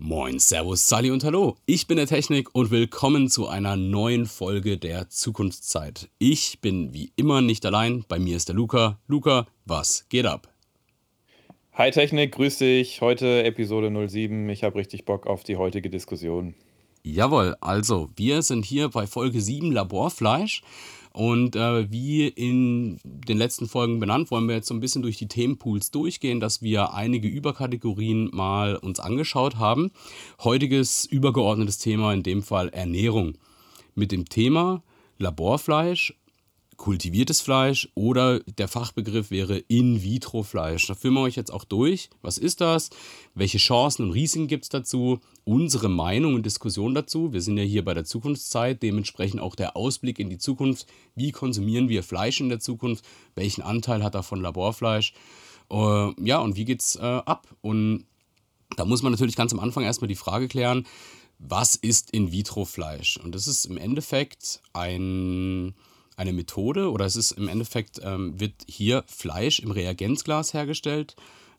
Moin, Servus, Sally und Hallo. Ich bin der Technik und willkommen zu einer neuen Folge der Zukunftszeit. Ich bin wie immer nicht allein, bei mir ist der Luca. Luca, was geht ab? Hi Technik, grüß dich. Heute Episode 07. Ich habe richtig Bock auf die heutige Diskussion. Jawohl, also wir sind hier bei Folge 7 Laborfleisch und äh, wie in den letzten Folgen benannt, wollen wir jetzt so ein bisschen durch die Themenpools durchgehen, dass wir einige Überkategorien mal uns angeschaut haben. Heutiges übergeordnetes Thema, in dem Fall Ernährung. Mit dem Thema Laborfleisch kultiviertes Fleisch oder der Fachbegriff wäre In-vitro-Fleisch. Da führen wir euch jetzt auch durch. Was ist das? Welche Chancen und Risiken gibt es dazu? Unsere Meinung und Diskussion dazu. Wir sind ja hier bei der Zukunftszeit, dementsprechend auch der Ausblick in die Zukunft. Wie konsumieren wir Fleisch in der Zukunft? Welchen Anteil hat davon Laborfleisch? Äh, ja, und wie geht's äh, ab? Und da muss man natürlich ganz am Anfang erstmal die Frage klären, was ist In-vitro-Fleisch? Und das ist im Endeffekt ein eine Methode oder es ist im Endeffekt, ähm, wird hier Fleisch im Reagenzglas hergestellt.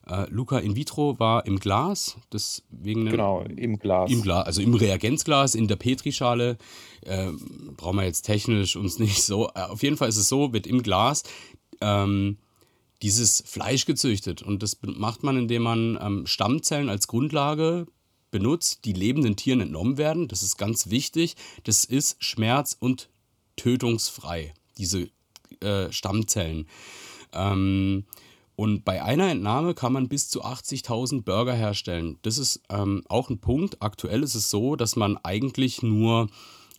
Äh, Luca in vitro war im Glas, deswegen. Genau, im Glas. Im Glas, also im Reagenzglas, in der Petrischale. Äh, brauchen wir jetzt technisch uns nicht so. Äh, auf jeden Fall ist es so, wird im Glas ähm, dieses Fleisch gezüchtet. Und das macht man, indem man ähm, Stammzellen als Grundlage benutzt, die lebenden Tieren entnommen werden. Das ist ganz wichtig. Das ist schmerz- und tötungsfrei, diese äh, Stammzellen. Ähm, und bei einer Entnahme kann man bis zu 80.000 Burger herstellen. Das ist ähm, auch ein Punkt. Aktuell ist es so, dass man eigentlich nur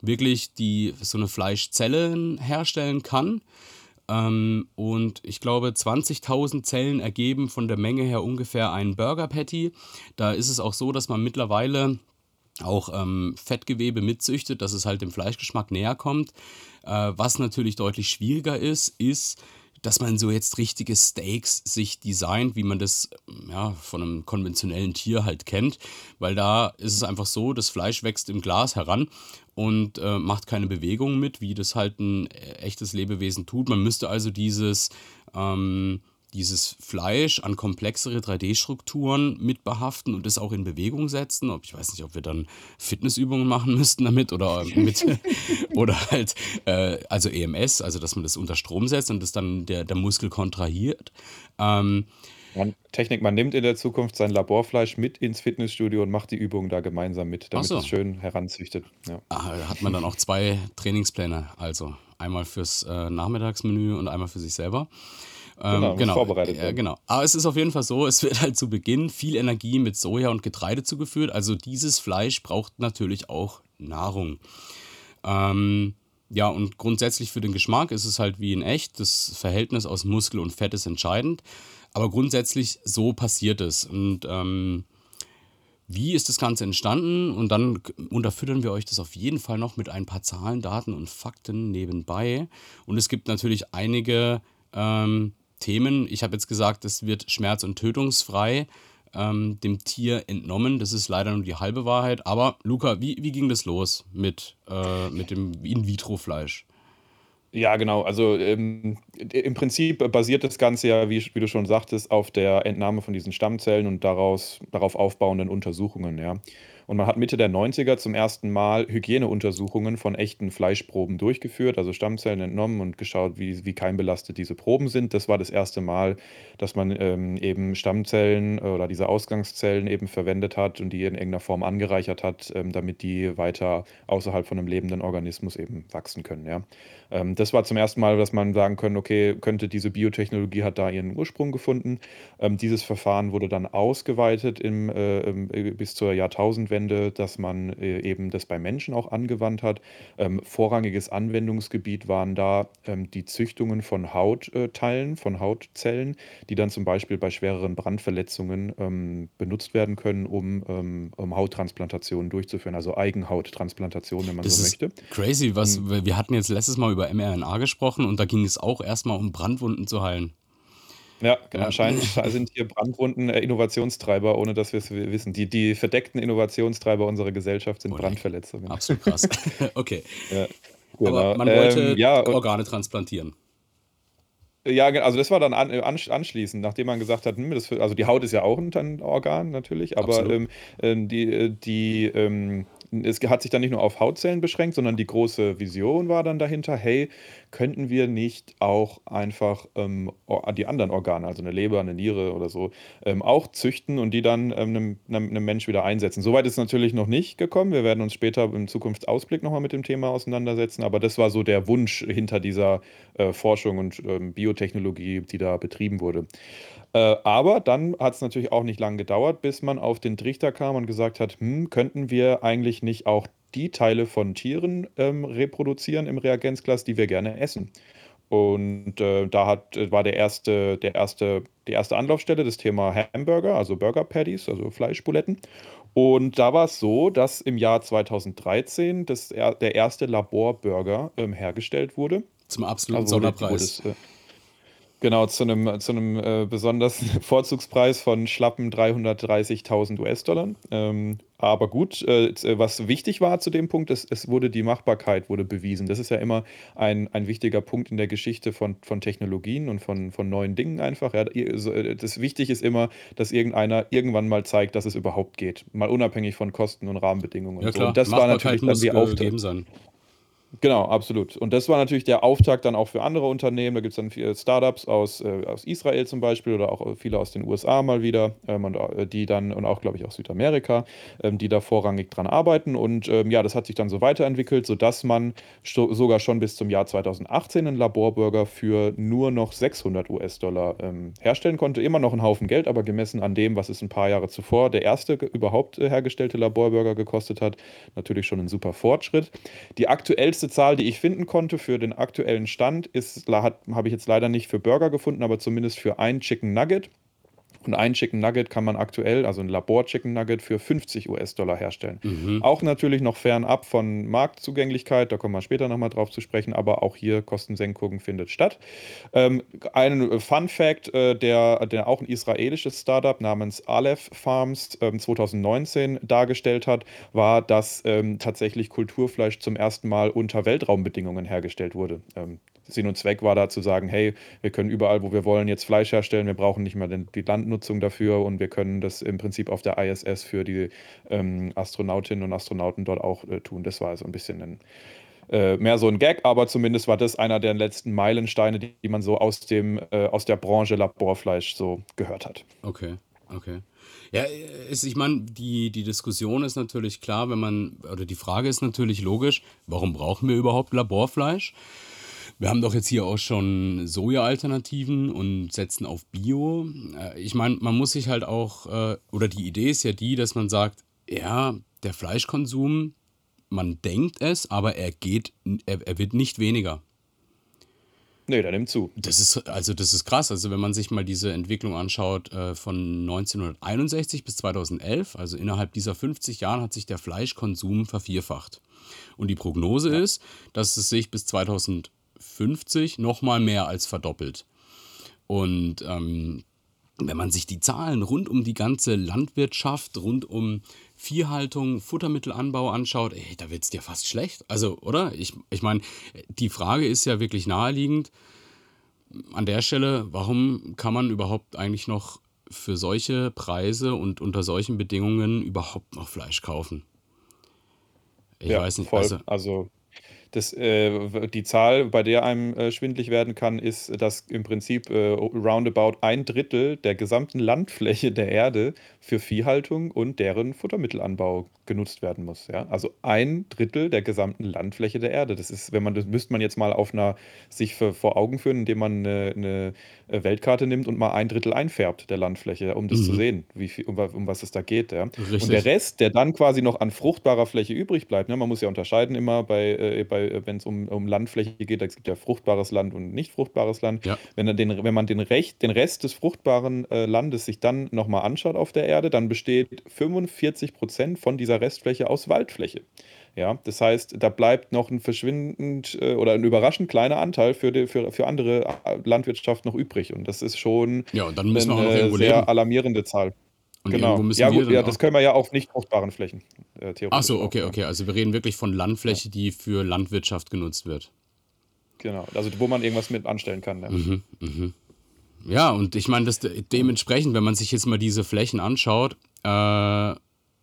wirklich die, so eine Fleischzelle herstellen kann. Ähm, und ich glaube, 20.000 Zellen ergeben von der Menge her ungefähr einen Burger Patty. Da ist es auch so, dass man mittlerweile auch ähm, Fettgewebe mitzüchtet, dass es halt dem Fleischgeschmack näher kommt. Äh, was natürlich deutlich schwieriger ist, ist, dass man so jetzt richtige Steaks sich designt, wie man das ja, von einem konventionellen Tier halt kennt. Weil da ist es einfach so, das Fleisch wächst im Glas heran und äh, macht keine Bewegung mit, wie das halt ein äh, echtes Lebewesen tut. Man müsste also dieses ähm, dieses Fleisch an komplexere 3D-Strukturen mit behaften und es auch in Bewegung setzen. Ob, ich weiß nicht, ob wir dann Fitnessübungen machen müssten damit oder mit oder halt äh, also EMS, also dass man das unter Strom setzt und das dann der, der Muskel kontrahiert. Ähm, man, Technik, man nimmt in der Zukunft sein Laborfleisch mit ins Fitnessstudio und macht die Übungen da gemeinsam mit, damit so. es schön heranzüchtet. Ja. Ah, hat man dann auch zwei Trainingspläne, also einmal fürs äh, Nachmittagsmenü und einmal für sich selber. Ähm, genau, genau. vorbereitet äh, genau. Aber es ist auf jeden Fall so, es wird halt zu Beginn viel Energie mit Soja und Getreide zugeführt. Also dieses Fleisch braucht natürlich auch Nahrung. Ähm, ja, und grundsätzlich für den Geschmack ist es halt wie in echt. Das Verhältnis aus Muskel und Fett ist entscheidend. Aber grundsätzlich so passiert es. Und ähm, wie ist das Ganze entstanden? Und dann unterfüttern wir euch das auf jeden Fall noch mit ein paar Zahlen, Daten und Fakten nebenbei. Und es gibt natürlich einige ähm, Themen. Ich habe jetzt gesagt, es wird schmerz- und tötungsfrei ähm, dem Tier entnommen. Das ist leider nur die halbe Wahrheit. Aber Luca, wie, wie ging das los mit, äh, mit dem In-vitro-Fleisch? Ja, genau. Also ähm, im Prinzip basiert das Ganze ja, wie, wie, du schon sagtest, auf der Entnahme von diesen Stammzellen und daraus, darauf aufbauenden Untersuchungen. Ja. Und man hat Mitte der 90er zum ersten Mal Hygieneuntersuchungen von echten Fleischproben durchgeführt, also Stammzellen entnommen und geschaut, wie, wie keimbelastet diese Proben sind. Das war das erste Mal, dass man ähm, eben Stammzellen oder diese Ausgangszellen eben verwendet hat und die in irgendeiner Form angereichert hat, ähm, damit die weiter außerhalb von einem lebenden Organismus eben wachsen können. Ja. Ähm, das war zum ersten Mal, dass man sagen können, okay, könnte diese Biotechnologie hat da ihren Ursprung gefunden. Ähm, dieses Verfahren wurde dann ausgeweitet im, äh, bis zur Jahrtausendwende dass man äh, eben das bei Menschen auch angewandt hat. Ähm, vorrangiges Anwendungsgebiet waren da ähm, die Züchtungen von Hautteilen, von Hautzellen, die dann zum Beispiel bei schwereren Brandverletzungen ähm, benutzt werden können, um, ähm, um Hauttransplantationen durchzuführen, also Eigenhauttransplantationen, wenn man das so möchte. Crazy, was wir hatten jetzt letztes Mal über mRNA gesprochen und da ging es auch erstmal um Brandwunden zu heilen. Ja, genau. Anscheinend sind hier Brandwunden äh, Innovationstreiber, ohne dass wir es wissen. Die, die verdeckten Innovationstreiber unserer Gesellschaft sind oh, Brandverletzungen. Absolut krass. okay. Ja, genau. Aber man wollte ähm, ja, Organe transplantieren. Ja, also das war dann an, anschließend, nachdem man gesagt hat, hm, das, also die Haut ist ja auch ein Organ natürlich, aber ähm, ähm, die, die ähm, es hat sich dann nicht nur auf Hautzellen beschränkt, sondern die große Vision war dann dahinter, hey, könnten wir nicht auch einfach ähm, die anderen Organe, also eine Leber, eine Niere oder so, ähm, auch züchten und die dann ähm, einem, einem, Mensch wieder einsetzen. Soweit ist es natürlich noch nicht gekommen. Wir werden uns später im Zukunftsausblick nochmal mit dem Thema auseinandersetzen, aber das war so der Wunsch hinter dieser äh, Forschung und ähm, Biotechnologie, die da betrieben wurde. Äh, aber dann hat es natürlich auch nicht lange gedauert, bis man auf den Trichter kam und gesagt hat, hm, könnten wir eigentlich nicht auch die Teile von Tieren ähm, reproduzieren im Reagenzglas, die wir gerne essen. Und äh, da hat, äh, war der erste, der erste, die erste Anlaufstelle das Thema Hamburger, also Burger Patties, also Fleischbuletten. Und da war es so, dass im Jahr 2013 das, der erste Laborburger ähm, hergestellt wurde. Zum absoluten also, Sonderpreis. Wurde, äh, Genau, zu einem, zu einem äh, besonders Vorzugspreis von schlappen 330.000 US-Dollar. Ähm, aber gut, äh, äh, was wichtig war zu dem Punkt, ist, es wurde die Machbarkeit wurde bewiesen. Das ist ja immer ein, ein wichtiger Punkt in der Geschichte von, von Technologien und von, von neuen Dingen einfach. Ja, äh, das wichtig ist immer, dass irgendeiner irgendwann mal zeigt, dass es überhaupt geht. Mal unabhängig von Kosten und Rahmenbedingungen. Ja, klar. So. Und das war natürlich dann die Aufgabe. Genau, absolut. Und das war natürlich der Auftakt dann auch für andere Unternehmen. Da gibt es dann viele Startups aus, äh, aus Israel zum Beispiel oder auch viele aus den USA mal wieder, ähm, und, äh, die dann, und auch, glaube ich, aus Südamerika, ähm, die da vorrangig dran arbeiten. Und ähm, ja, das hat sich dann so weiterentwickelt, sodass man sogar schon bis zum Jahr 2018 einen Laborburger für nur noch 600 US-Dollar ähm, herstellen konnte. Immer noch ein Haufen Geld, aber gemessen an dem, was es ein paar Jahre zuvor der erste überhaupt äh, hergestellte Laborburger gekostet hat, natürlich schon ein super Fortschritt. Die aktuellste letzte Zahl, die ich finden konnte für den aktuellen Stand, ist, habe ich jetzt leider nicht für Burger gefunden, aber zumindest für ein Chicken Nugget. Und ein Chicken Nugget kann man aktuell, also ein Labor-Chicken Nugget, für 50 US-Dollar herstellen. Mhm. Auch natürlich noch fernab von Marktzugänglichkeit, da kommen wir später nochmal drauf zu sprechen, aber auch hier Kostensenkungen findet statt. Ähm, ein Fun Fact, äh, der, der auch ein israelisches Startup namens Aleph Farms ähm, 2019 dargestellt hat, war, dass ähm, tatsächlich Kulturfleisch zum ersten Mal unter Weltraumbedingungen hergestellt wurde. Ähm, Sinn und Zweck war da zu sagen, hey, wir können überall, wo wir wollen, jetzt Fleisch herstellen, wir brauchen nicht mehr den, die Landnutzung dafür und wir können das im Prinzip auf der ISS für die ähm, Astronautinnen und Astronauten dort auch äh, tun. Das war so ein bisschen ein, äh, mehr so ein Gag, aber zumindest war das einer der letzten Meilensteine, die, die man so aus, dem, äh, aus der Branche Laborfleisch so gehört hat. Okay, okay. Ja, ist, ich meine, die, die Diskussion ist natürlich klar, wenn man, oder die Frage ist natürlich logisch, warum brauchen wir überhaupt Laborfleisch? Wir haben doch jetzt hier auch schon Soja-Alternativen und setzen auf Bio. Äh, ich meine, man muss sich halt auch, äh, oder die Idee ist ja die, dass man sagt, ja, der Fleischkonsum, man denkt es, aber er geht, er, er wird nicht weniger. Nee, der nimmt zu. Das ist, also das ist krass. Also wenn man sich mal diese Entwicklung anschaut äh, von 1961 bis 2011, also innerhalb dieser 50 Jahren hat sich der Fleischkonsum vervierfacht. Und die Prognose ja. ist, dass es sich bis 2050 50 nochmal mehr als verdoppelt. Und ähm, wenn man sich die Zahlen rund um die ganze Landwirtschaft, rund um Viehhaltung, Futtermittelanbau anschaut, ey, da wird es dir fast schlecht. Also, oder? Ich, ich meine, die Frage ist ja wirklich naheliegend. An der Stelle, warum kann man überhaupt eigentlich noch für solche Preise und unter solchen Bedingungen überhaupt noch Fleisch kaufen? Ich ja, weiß nicht. Voll. Also, also das, äh, die Zahl, bei der einem äh, schwindlig werden kann, ist, dass im Prinzip äh, roundabout ein Drittel der gesamten Landfläche der Erde für Viehhaltung und deren Futtermittelanbau genutzt werden muss. Ja? Also ein Drittel der gesamten Landfläche der Erde. Das ist, wenn man, das müsste man jetzt mal auf einer sich für, vor Augen führen, indem man eine, eine, äh, Weltkarte nimmt und mal ein Drittel einfärbt der Landfläche, um das mhm. zu sehen, wie viel, um, um, was es da geht. Ja? Und der Rest, der dann quasi noch an fruchtbarer Fläche übrig bleibt, ne? man muss ja unterscheiden immer bei, äh, bei äh, wenn es um, um Landfläche geht, es gibt ja fruchtbares Land und nicht fruchtbares Land. Ja. Wenn, den, wenn man den, Recht, den Rest des fruchtbaren äh, Landes sich dann nochmal anschaut auf der Erde, dann besteht 45 Prozent von dieser Restfläche aus Waldfläche. Ja, das heißt, da bleibt noch ein verschwindend äh, oder ein überraschend kleiner Anteil für, die, für, für andere äh, Landwirtschaft noch übrig. Und das ist schon ja, und dann müssen eine wir auch noch sehr leben. alarmierende Zahl. Und genau. ja, gut, ja, das können wir ja auf nicht fruchtbaren Flächen äh, theoretisch. Ach so, okay, okay. Also wir reden wirklich von Landfläche, ja. die für Landwirtschaft genutzt wird. Genau, also wo man irgendwas mit anstellen kann. Ja, Mhm, mhm. Ja, und ich meine, das de dementsprechend, wenn man sich jetzt mal diese Flächen anschaut, äh,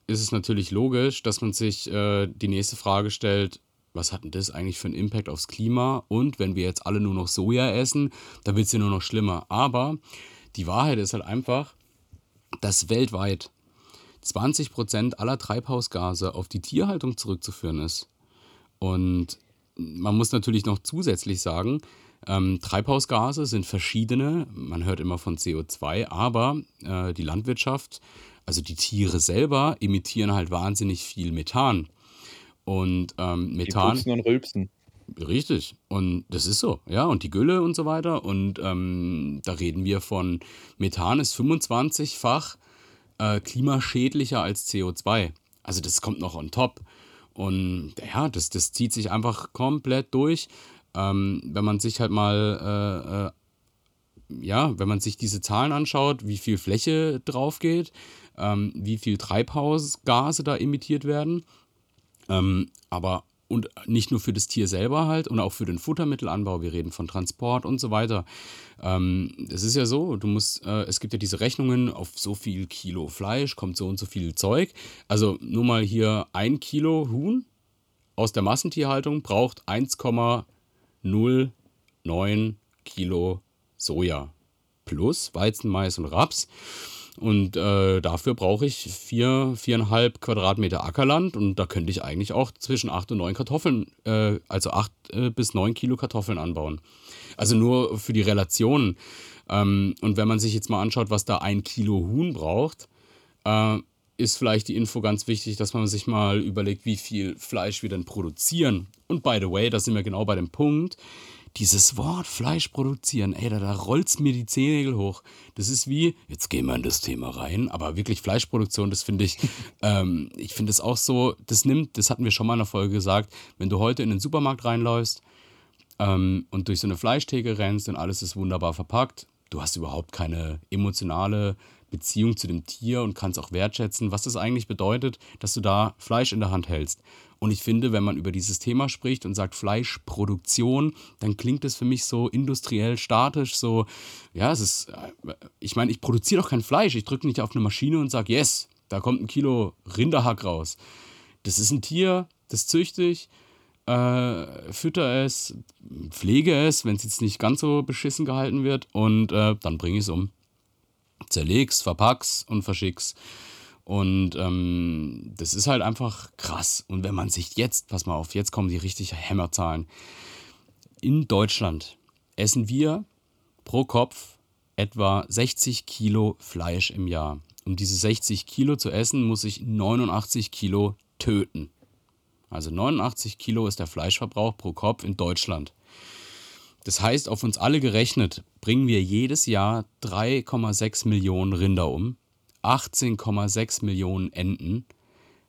ist es natürlich logisch, dass man sich äh, die nächste Frage stellt, was hat denn das eigentlich für einen Impact aufs Klima? Und wenn wir jetzt alle nur noch Soja essen, dann wird es ja nur noch schlimmer. Aber die Wahrheit ist halt einfach, dass weltweit 20% aller Treibhausgase auf die Tierhaltung zurückzuführen ist. Und man muss natürlich noch zusätzlich sagen, ähm, Treibhausgase sind verschiedene. Man hört immer von CO2, aber äh, die Landwirtschaft, also die Tiere selber, emittieren halt wahnsinnig viel Methan. Und ähm, die Methan, pupsen und rülpsen. richtig. Und das ist so, ja. Und die Gülle und so weiter. Und ähm, da reden wir von Methan ist 25-fach äh, klimaschädlicher als CO2. Also das kommt noch on top. Und ja, das, das zieht sich einfach komplett durch. Ähm, wenn man sich halt mal, äh, äh, ja, wenn man sich diese Zahlen anschaut, wie viel Fläche drauf geht, ähm, wie viel Treibhausgase da emittiert werden. Ähm, aber und nicht nur für das Tier selber halt und auch für den Futtermittelanbau. Wir reden von Transport und so weiter. Ähm, es ist ja so, du musst, äh, es gibt ja diese Rechnungen, auf so viel Kilo Fleisch kommt so und so viel Zeug. Also nur mal hier ein Kilo Huhn aus der Massentierhaltung braucht 1,09 Kilo Soja plus Weizen, Mais und Raps. Und äh, dafür brauche ich vier, viereinhalb Quadratmeter Ackerland und da könnte ich eigentlich auch zwischen acht und neun Kartoffeln, äh, also acht äh, bis neun Kilo Kartoffeln anbauen. Also nur für die Relation. Ähm, und wenn man sich jetzt mal anschaut, was da ein Kilo Huhn braucht, äh, ist vielleicht die Info ganz wichtig, dass man sich mal überlegt, wie viel Fleisch wir denn produzieren. Und by the way, da sind wir genau bei dem Punkt, dieses Wort Fleisch produzieren, ey, da, da rollt's mir die Zehennägel hoch. Das ist wie, jetzt gehen wir in das Thema rein, aber wirklich Fleischproduktion, das finde ich, ähm, ich finde es auch so, das nimmt, das hatten wir schon mal in der Folge gesagt, wenn du heute in den Supermarkt reinläufst ähm, und durch so eine Fleischtheke rennst und alles ist wunderbar verpackt, du hast überhaupt keine emotionale Beziehung zu dem Tier und kannst auch wertschätzen, was das eigentlich bedeutet, dass du da Fleisch in der Hand hältst. Und ich finde, wenn man über dieses Thema spricht und sagt Fleischproduktion, dann klingt es für mich so industriell statisch, so, ja, es ist, äh, ich meine, ich produziere doch kein Fleisch, ich drücke nicht auf eine Maschine und sage, yes, da kommt ein Kilo Rinderhack raus. Das ist ein Tier, das züchte ich, äh, fütter es, pflege es, wenn es jetzt nicht ganz so beschissen gehalten wird und äh, dann bringe ich es um zerleg's, verpack's und verschick's. Und ähm, das ist halt einfach krass. Und wenn man sich jetzt, pass mal auf, jetzt kommen die richtig Hämmerzahlen. In Deutschland essen wir pro Kopf etwa 60 Kilo Fleisch im Jahr. Um diese 60 Kilo zu essen, muss ich 89 Kilo töten. Also 89 Kilo ist der Fleischverbrauch pro Kopf in Deutschland. Das heißt, auf uns alle gerechnet bringen wir jedes Jahr 3,6 Millionen Rinder um, 18,6 Millionen Enten,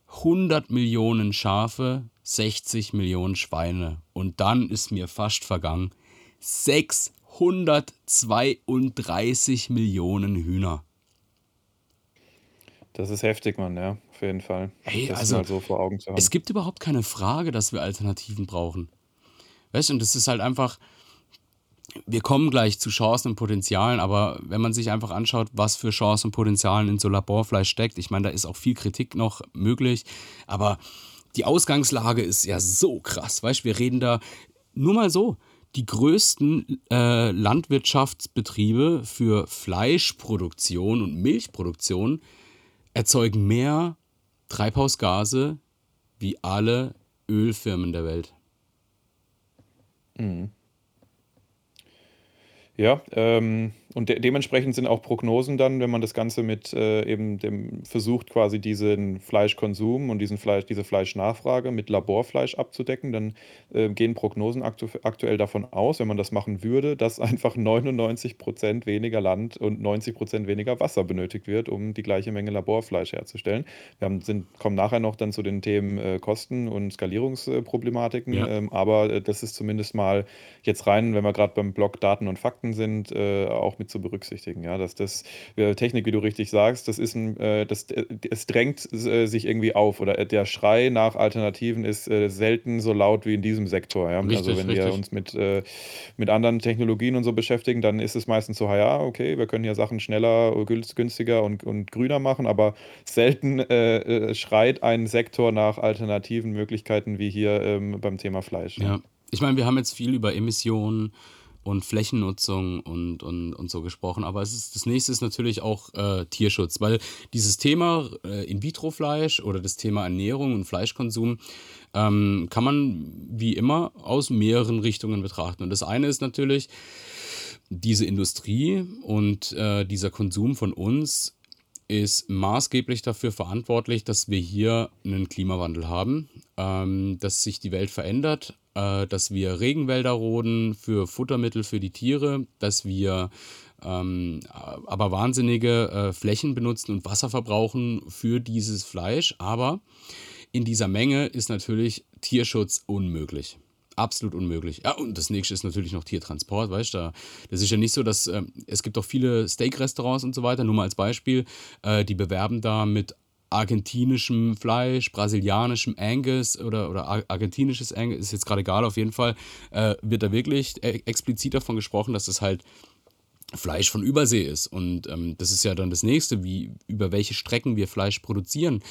100 Millionen Schafe, 60 Millionen Schweine. Und dann ist mir fast vergangen 632 Millionen Hühner. Das ist heftig, Mann, ja, auf jeden Fall. Hey, Das also mal so vor Augen zu haben. es gibt überhaupt keine Frage, dass wir Alternativen brauchen. Weißt du, und das ist halt einfach, wir kommen gleich zu Chancen und Potenzialen, aber wenn man sich einfach anschaut, was für Chancen und Potenzialen in so Laborfleisch steckt, ich meine, da ist auch viel Kritik noch möglich, aber die Ausgangslage ist ja so krass, weißt du, wir reden da nur mal so, die größten äh, Landwirtschaftsbetriebe für Fleischproduktion und Milchproduktion erzeugen mehr Treibhausgase wie alle Ölfirmen der Welt. Mhm. Ja, ähm, und de dementsprechend sind auch Prognosen dann, wenn man das Ganze mit äh, eben dem versucht, quasi diesen Fleischkonsum und diesen Fleisch, diese Fleischnachfrage mit Laborfleisch abzudecken, dann äh, gehen Prognosen aktu aktuell davon aus, wenn man das machen würde, dass einfach 99% weniger Land und 90% weniger Wasser benötigt wird, um die gleiche Menge Laborfleisch herzustellen. Wir haben, sind, kommen nachher noch dann zu den Themen äh, Kosten und Skalierungsproblematiken, Ja. ähm, aber äh, das ist zumindest mal jetzt rein, wenn wir gerade beim Block Daten und Fakten sind, äh, auch mit zu berücksichtigen. Ja, dass das äh, Technik, wie du richtig sagst, das ist ein, äh, das, äh, es drängt sich irgendwie auf oder der Schrei nach Alternativen ist selten so laut wie in diesem Sektor. Ja? Richtig, also wenn richtig. wir uns mit, mit anderen Technologien und so beschäftigen, dann ist es meistens so, ja, okay, wir können hier Sachen schneller, günstiger und, und grüner machen, aber selten äh, schreit ein Sektor nach alternativen Möglichkeiten wie hier ähm, beim Thema Fleisch. Ja. Ich meine, wir haben jetzt viel über Emissionen und Flächennutzung und, und, und so gesprochen. Aber es ist, das nächste ist natürlich auch äh, Tierschutz, weil dieses Thema äh, In-vitro-Fleisch oder das Thema Ernährung und Fleischkonsum ähm, kann man wie immer aus mehreren Richtungen betrachten. Und das eine ist natürlich, diese Industrie und äh, dieser Konsum von uns ist maßgeblich dafür verantwortlich, dass wir hier einen Klimawandel haben, ähm, dass sich die Welt verändert, äh, dass wir Regenwälder roden für Futtermittel für die Tiere, dass wir ähm, aber wahnsinnige äh, Flächen benutzen und Wasser verbrauchen für dieses Fleisch. Aber in dieser Menge ist natürlich Tierschutz unmöglich. Absolut unmöglich. Ja, und das nächste ist natürlich noch Tiertransport, weißt du? Das ist ja nicht so, dass äh, es gibt auch viele Steak-Restaurants und so weiter, nur mal als Beispiel, äh, die bewerben da mit argentinischem Fleisch, brasilianischem Angus oder, oder argentinisches Angus, ist jetzt gerade egal, auf jeden Fall äh, wird da wirklich e-, explizit davon gesprochen, dass das halt Fleisch von Übersee ist. Und ähm, das ist ja dann das nächste, wie, über welche Strecken wir Fleisch produzieren.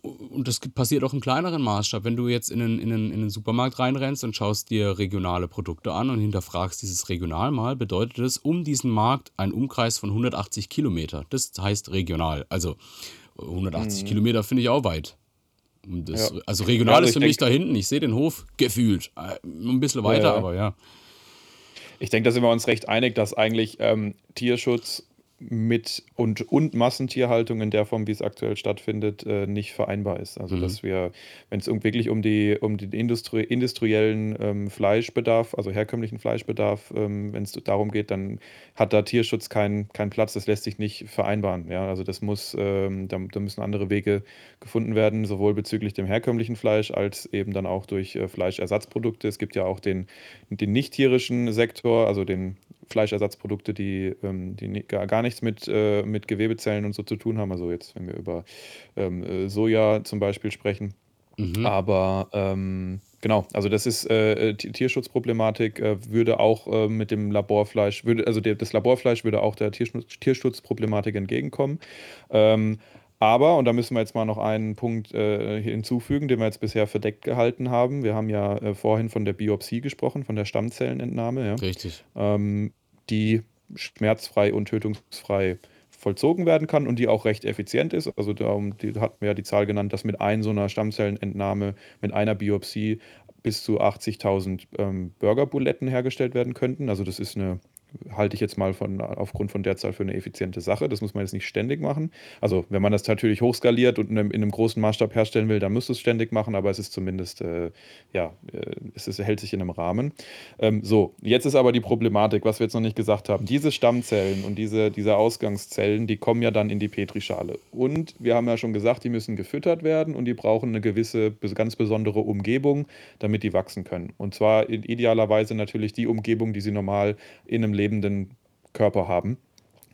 Und das passiert auch im kleineren Maßstab. Wenn du jetzt in einen, in, einen, in einen Supermarkt reinrennst und schaust dir regionale Produkte an und hinterfragst dieses regional mal, bedeutet es um diesen Markt ein Umkreis von 180 Kilometer. Das heißt regional. Also 180 mhm. Kilometer finde ich auch weit. Das, ja. Also regional ja, also ist für mich da hinten. Ich sehe den Hof gefühlt. Äh, ein bisschen weiter, ja, aber ja. Ich denke, da sind wir uns recht einig, dass eigentlich ähm, Tierschutz mit und, und Massentierhaltung in der Form, wie es aktuell stattfindet, äh, nicht vereinbar ist. Also mhm. dass wir, wenn es wirklich um die um den Industrie, industriellen ähm, Fleischbedarf, also herkömmlichen Fleischbedarf, ähm, wenn es darum geht, dann hat da Tierschutz keinen kein Platz. Das lässt sich nicht vereinbaren. Ja, also das muss, ähm, da, da, müssen andere Wege gefunden werden, sowohl bezüglich dem herkömmlichen Fleisch als eben dann auch durch äh, Fleischersatzprodukte. Es gibt ja auch den den nicht tierischen Sektor, also den Fleischersatzprodukte, die, ähm, die gar nichts mit, äh, mit Gewebezellen und so zu tun haben. Also jetzt, wenn wir über ähm, äh, Soja zum Beispiel sprechen. Mhm. Aber ähm, genau, also das ist äh, Tierschutzproblematik, äh, würde auch äh, mit dem Laborfleisch, würde, also der, das Laborfleisch würde auch der Tierschutz, Tierschutzproblematik entgegenkommen. Ähm, aber, und da müssen wir jetzt mal noch einen Punkt äh, hinzufügen, den wir jetzt bisher verdeckt gehalten haben. Wir haben ja äh, vorhin von der Biopsie gesprochen, von der Stammzellenentnahme. Ja? Richtig. Ähm, die schmerzfrei und tötungsfrei vollzogen werden kann und die auch recht effizient ist. Also die, hatten wir ja die Zahl genannt, dass mit einer so einer Stammzellenentnahme, mit einer Biopsie bis zu 80.000 ähm, Burgerbuletten hergestellt werden könnten. Also das ist eine halte ich jetzt mal von, aufgrund von der Zahl für eine effiziente Sache. Das muss man jetzt nicht ständig machen. Also wenn man das natürlich hochskaliert und in einem, in einem großen Maßstab herstellen will, dann muss es ständig machen, aber es ist zumindest, äh, ja, äh, es ist, hält sich in einem Rahmen. Ähm, so, jetzt ist aber die Problematik, was wir jetzt noch nicht gesagt haben. Diese Stammzellen und diese, diese Ausgangszellen, die kommen ja dann in die Petrischale. Und wir haben ja schon gesagt, die müssen gefüttert werden und die brauchen eine gewisse, ganz besondere Umgebung, damit die wachsen können. Und zwar idealerweise natürlich die Umgebung, die sie normal in einem lebenden Körper haben.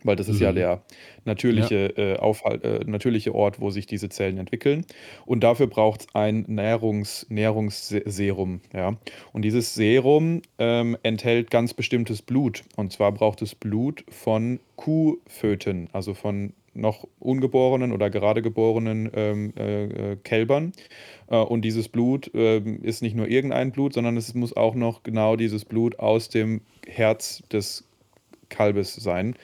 Weil das ist mhm. ja der natürliche, ja. Äh, Aufhalt, äh, natürliche Ort, wo sich diese Zellen entwickeln. Und dafür braucht es ein Nährungs, Nährungsserum. Ja? Und dieses Serum ähm, enthält ganz bestimmtes Blut. Und zwar braucht es Blut von Kuhföten, also von noch ungeborenen oder gerade geborenen ähm, äh, äh Kälbern. Äh, und dieses Blut äh, ist nicht nur irgendein Blut, sondern es muss auch noch genau dieses Blut aus dem Herz des Kalbes sein.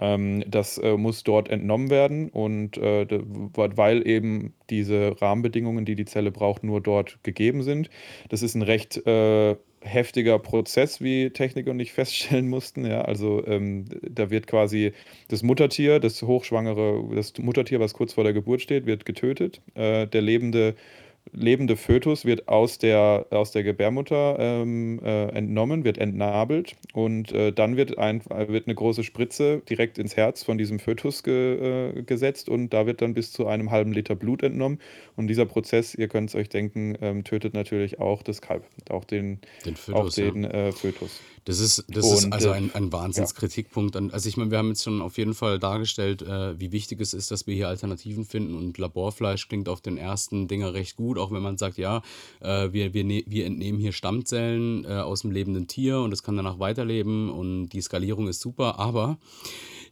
Ähm, das äh, muss dort entnommen werden und äh, weil eben diese Rahmenbedingungen, die die Zelle braucht, nur dort gegeben sind. Das ist ein recht heftiger Prozess, wie Techniker und ich feststellen mussten. Ja, also ähm, da wird quasi das Muttertier, das hochschwangere, das Muttertier, was kurz vor der Geburt steht, wird getötet. Äh, der lebende lebende Fötus wird aus der, aus der Gebärmutter ähm, äh, entnommen, wird entnabelt und äh, dann wird, ein, wird eine große Spritze direkt ins Herz von diesem Fötus ge, äh, gesetzt und da wird dann bis zu einem halben Liter Blut entnommen. Und dieser Prozess, ihr könnt es euch denken, ähm, tötet natürlich auch das Kalb, auch den, Den auch Fötus, den ja. äh, Fötus. Das ist, das ist Und also äh, ein, ein ja, Wahnsinnskritikpunkt. An- Also ich meine, wir haben jetzt schon auf jeden Fall dargestellt, äh, wie wichtig es ist, dass wir hier Alternativen finden. Und Laborfleisch klingt auf den ersten Dinger recht gut, auch wenn man sagt, ja, äh, wir, wir, ne wir entnehmen hier Stammzellen äh, aus dem lebenden Tier und es kann danach weiterleben und die Skalierung ist super. Aber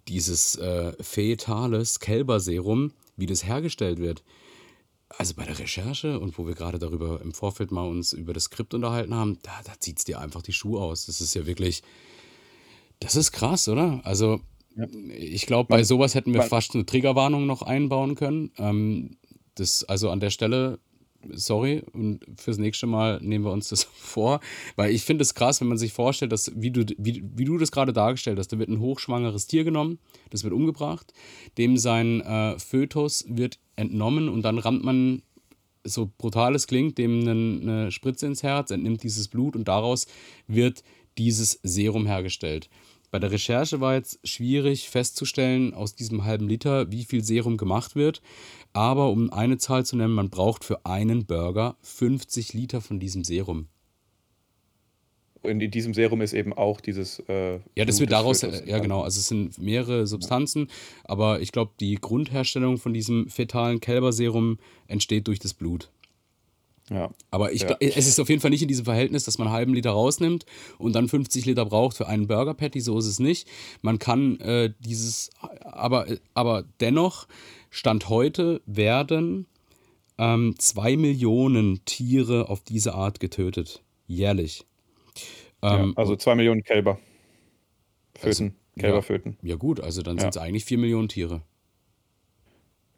dieses äh, fetales Kälberserum, wie das hergestellt wird, also bei der Recherche und wo wir gerade darüber im Vorfeld mal uns über das Skript unterhalten haben, da, da zieht es dir einfach die Schuhe aus. Das ist ja wirklich, das ist krass, oder? Also ja. ich glaube, bei sowas hätten wir fast eine Triggerwarnung noch einbauen können. Ähm, das, also an der Stelle, sorry, und fürs nächste Mal nehmen wir uns das vor, weil ich finde es krass, wenn man sich vorstellt, dass, wie du, wie, wie du das gerade dargestellt hast, da wird ein hochschwangeres Tier genommen, das wird umgebracht, dem sein äh, Fötus wird entnommen und dann rammt man so brutal es klingt, dem eine, eine Spritze ins Herz, entnimmt dieses Blut und daraus wird dieses Serum hergestellt. Bei der Recherche war jetzt schwierig festzustellen aus diesem halben Liter, wie viel Serum gemacht wird. Aber um eine Zahl zu nennen, man braucht für einen Burger 50 Liter von diesem Serum. in diesem Serum ist eben auch dieses äh, Ja, das wird daraus, Fötus ja genau, also es sind mehrere Substanzen, aber ich glaube, die Grundherstellung von diesem fetalen Kälberserum entsteht durch das Blut. Ja, Aber ich, ja. es ist auf jeden Fall nicht in diesem Verhältnis, dass man einen halben Liter rausnimmt und dann 50 Liter braucht für einen Burger Patty. So ist es nicht. Man kann äh, dieses, aber, aber dennoch, Stand heute werden ähm, zwei Millionen Tiere auf diese Art getötet. Jährlich. Ja, Ähm, also und, zwei Millionen Kälber. also, Föten, ja, Kälberföten. ja gut, also dann sind Ja, es eigentlich vier Millionen Tiere.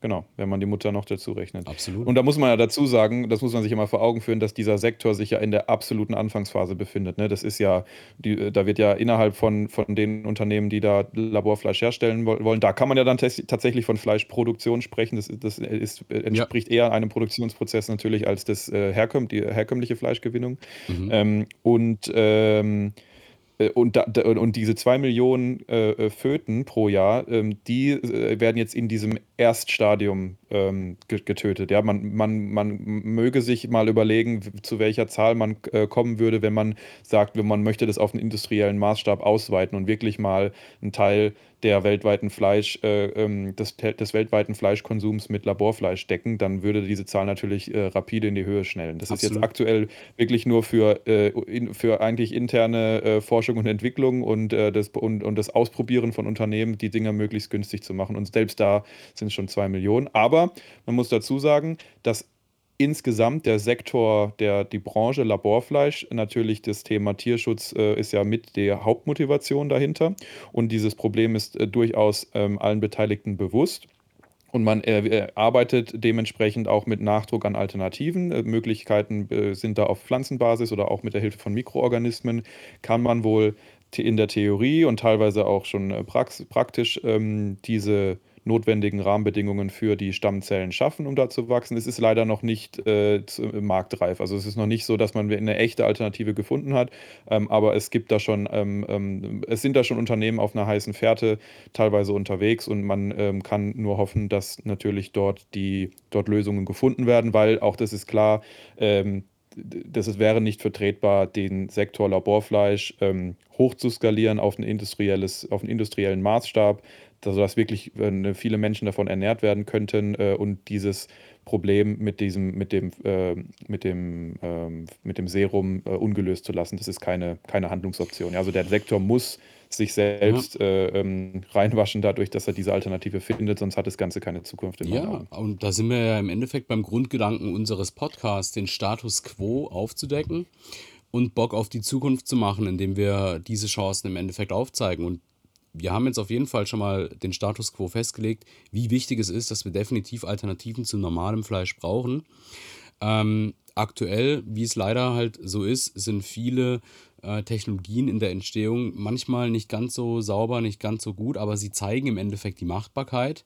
Genau, wenn man die Mutter noch dazu rechnet. Absolut. Und da muss man ja dazu sagen, das muss man sich immer vor Augen führen, dass dieser Sektor sich ja in der absoluten Anfangsphase befindet. Ne? Das ist ja, die, da wird ja innerhalb von, von den Unternehmen, die da Laborfleisch herstellen woll- wollen, da kann man ja dann tatsächlich von Fleischproduktion sprechen. Das, das ist, Ja. entspricht eher einem Produktionsprozess natürlich als das äh, herkömm, die herkömmliche Fleischgewinnung. Mhm. Ähm, und ähm, Äh, Und, da, und diese zwei Millionen äh, äh, Föten pro Jahr, ähm, die äh, werden jetzt in diesem Erststadium ähm, ge- getötet. Ja, man, man, man möge sich mal überlegen, zu welcher Zahl man äh, kommen würde, wenn man sagt, wenn man möchte das auf einen industriellen Maßstab ausweiten und wirklich mal einen Teil der weltweiten Fleisch, äh, ähm, des, des weltweiten Fleischkonsums mit Laborfleisch decken, dann würde diese Zahl natürlich äh, rapide in die Höhe schnellen. Das ist jetzt Absolut. aktuell wirklich nur für, äh, in, für eigentlich interne äh, Forschung und Entwicklung und, äh, das, und, und das Ausprobieren von Unternehmen, die Dinger möglichst günstig zu machen. Und selbst da sind es schon zwei Millionen. Aber man muss dazu sagen, dass insgesamt der Sektor, der, die Branche Laborfleisch, natürlich das Thema Tierschutz äh, ist ja mit der Hauptmotivation dahinter. Und dieses Problem ist äh, durchaus ähm, allen Beteiligten bewusst. Und man äh, äh, arbeitet dementsprechend auch mit Nachdruck an Alternativen. Äh, Möglichkeiten äh, sind da auf Pflanzenbasis oder auch mit der Hilfe von Mikroorganismen. Kann man wohl in der Theorie und teilweise auch schon äh, prax praktisch ähm, diese notwendigen Rahmenbedingungen für die Stammzellen schaffen, um da zu wachsen. Es ist leider noch nicht äh, äh, marktreif. Also es ist noch nicht so, dass man eine echte Alternative gefunden hat. Ähm, aber es gibt da schon, ähm, ähm, es sind da schon Unternehmen auf einer heißen Fährte teilweise unterwegs und man ähm, kann nur hoffen, dass natürlich dort die dort Lösungen gefunden werden, weil auch das ist klar, ähm, das es wäre nicht vertretbar, den Sektor Laborfleisch ähm, hochzuskalieren auf ein industrielles, auf einen industriellen Maßstab, sodass wirklich äh, viele Menschen davon ernährt werden könnten äh, und dieses Problem mit diesem, mit dem, äh, mit dem, ähm, mit dem Serum äh, ungelöst zu lassen. Das ist keine, keine Handlungsoption. Ja, Also der Sektor muss sich Ja. selbst äh, ähm, reinwaschen dadurch, dass er diese Alternative findet, sonst hat das Ganze keine Zukunft in Ja, und da sind wir ja im Endeffekt beim Grundgedanken unseres Podcasts, den Status quo aufzudecken und Bock auf die Zukunft zu machen, indem wir diese Chancen im Endeffekt aufzeigen. Und wir haben jetzt auf jeden Fall schon mal den Status quo festgelegt, wie wichtig es ist, dass wir definitiv Alternativen zu normalem Fleisch brauchen. Ähm, aktuell, wie es leider halt so ist, sind viele äh, Technologien in der Entstehung manchmal nicht ganz so sauber, nicht ganz so gut, aber sie zeigen im Endeffekt die Machbarkeit.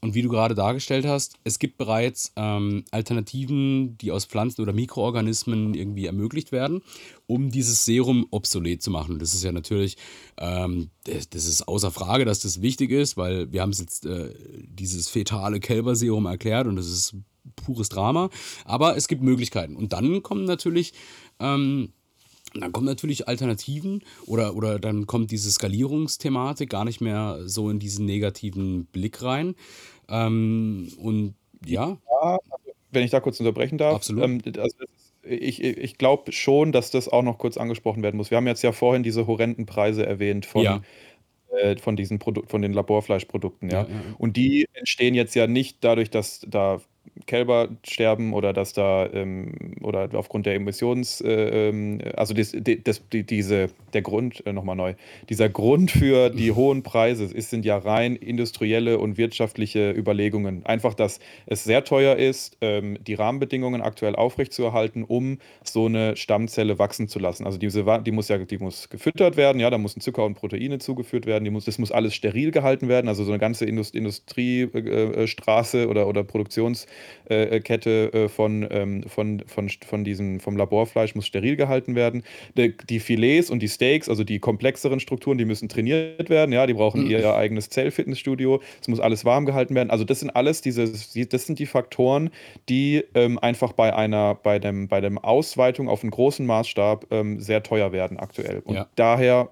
Und wie du gerade dargestellt hast, es gibt bereits ähm, Alternativen, die aus Pflanzen oder Mikroorganismen irgendwie ermöglicht werden, um dieses Serum obsolet zu machen. Das ist ja natürlich, ähm, das, das, ist außer Frage, dass das wichtig ist, weil wir haben es jetzt äh, dieses fetale Kälberserum erklärt und das ist pures Drama. Aber es gibt Möglichkeiten. Und dann kommen natürlich ähm, dann kommen natürlich Alternativen oder, oder dann kommt diese Skalierungsthematik gar nicht mehr so in diesen negativen Blick rein. Ähm, und ja. ja also, wenn ich da kurz unterbrechen darf. Absolut. Ähm, also ich, ich glaube schon, dass das auch noch kurz angesprochen werden muss. Wir haben jetzt ja vorhin diese horrenden Preise erwähnt von, ja. äh, von diesen Produkt, von den Laborfleischprodukten, ja? Ja, ja. Und die entstehen jetzt ja nicht dadurch, dass da Kälber sterben oder dass da ähm, oder aufgrund der Emissions, äh, ähm, also das, das, die, diese, der Grund, äh, nochmal neu, dieser Grund für die hohen Preise ist, sind ja rein industrielle und wirtschaftliche Überlegungen. Einfach, dass es sehr teuer ist, ähm, die Rahmenbedingungen aktuell aufrechtzuerhalten, um so eine Stammzelle wachsen zu lassen. Also diese, die muss ja, die muss gefüttert werden, ja, da müssen Zucker und Proteine zugeführt werden, die muss, das muss alles steril gehalten werden, also so eine ganze Indust Industriestraße äh, oder, oder Produktions- äh, Kette äh, von, ähm, von, von, von diesem, vom Laborfleisch muss steril gehalten werden. Die, die, Filets und die Steaks, also die komplexeren Strukturen, die müssen trainiert werden. Ja, die brauchen mhm. ihr eigenes Zellfitnessstudio. Es muss alles warm gehalten werden. Also das sind alles diese, das sind die Faktoren, die ähm, einfach bei einer, bei dem, bei dem Ausweitung auf einen großen Maßstab ähm, sehr teuer werden aktuell. Und ja. daher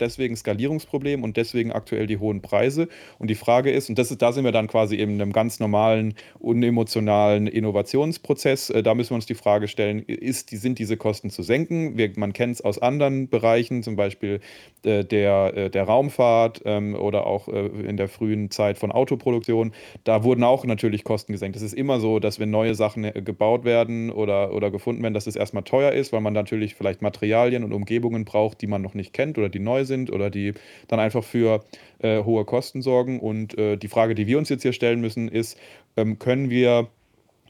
deswegen Skalierungsproblem und deswegen aktuell die hohen Preise. Und die Frage ist, und das ist, da sind wir dann quasi in einem ganz normalen, unemotionalen Innovationsprozess. Äh, da müssen wir uns die Frage stellen, ist, sind diese Kosten zu senken? Wir, man kennt es aus anderen Bereichen, zum Beispiel äh, der, äh, der Raumfahrt ähm, oder auch in der frühen Zeit von Autoproduktion. Da wurden auch natürlich Kosten gesenkt. Es ist immer so, dass wenn neue Sachen gebaut werden oder, oder gefunden werden, dass es erstmal teuer ist, weil man natürlich vielleicht Materialien und Umgebungen braucht, die man noch nicht kennt oder die neu sind oder die dann einfach für äh, hohe Kosten sorgen. Und äh, die Frage, die wir uns jetzt hier stellen müssen, ist, ähm, können wir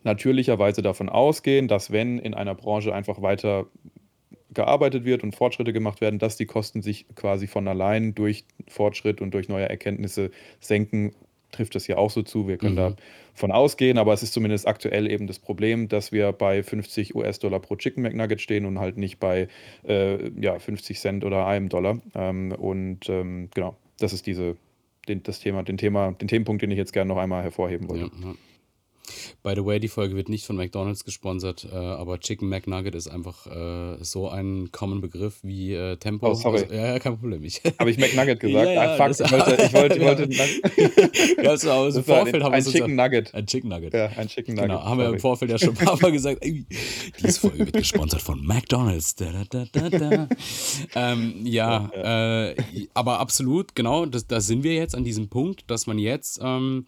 natürlicherweise davon ausgehen, dass wenn in einer Branche einfach weiter gearbeitet wird und Fortschritte gemacht werden, dass die Kosten sich quasi von allein durch Fortschritt und durch neue Erkenntnisse senken trifft das ja auch so zu. Wir können mhm. davon ausgehen, aber es ist zumindest aktuell eben das Problem, dass wir bei 50 US-Dollar pro Chicken McNugget stehen und halt nicht bei äh, ja, 50 Cent oder einem Dollar. Ähm, und ähm, genau, das ist diese, den, das Thema, den Thema, den Themenpunkt, den ich jetzt gerne noch einmal hervorheben wollte. Ja, ja. By the way, die Folge wird nicht von McDonalds gesponsert, äh, aber Chicken McNugget ist einfach äh, so ein common Begriff wie äh, Tempo. Oh, sorry. Also, ja, kein Problem. Habe ich McNugget gesagt? ja, ja, ah, fuck, ich wollte, ich wollte, ich wollte ja, also aus dem Vorfeld haben wir ein Chicken Nugget. Ein Chicken Nugget. Ja, ein Chicken Nugget. Genau, haben sorry. wir im Vorfeld ja schon ein paar Mal gesagt, ey, diese Folge wird gesponsert von McDonalds. Da, da, da, ähm, ja, ja. Äh, aber absolut, genau, da sind wir jetzt an diesem Punkt, dass man jetzt ähm,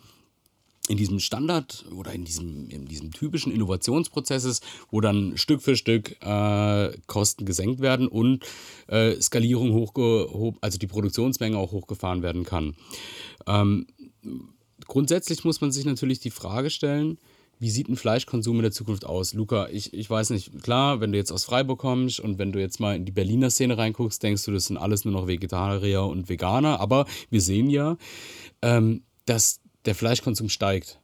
in diesem Standard oder in diesem, in diesem typischen Innovationsprozess ist, wo dann Stück für Stück äh, Kosten gesenkt werden und äh, Skalierung hochgehoben, also die Produktionsmenge auch hochgefahren werden kann. Ähm, grundsätzlich muss man sich natürlich die Frage stellen, wie sieht ein Fleischkonsum in der Zukunft aus? Luca, ich, ich weiß nicht, klar, wenn du jetzt aus Freiburg kommst und wenn du jetzt mal in die Berliner Szene reinguckst, denkst du, das sind alles nur noch Vegetarier und Veganer, aber wir sehen ja, ähm, dass der Fleischkonsum steigt.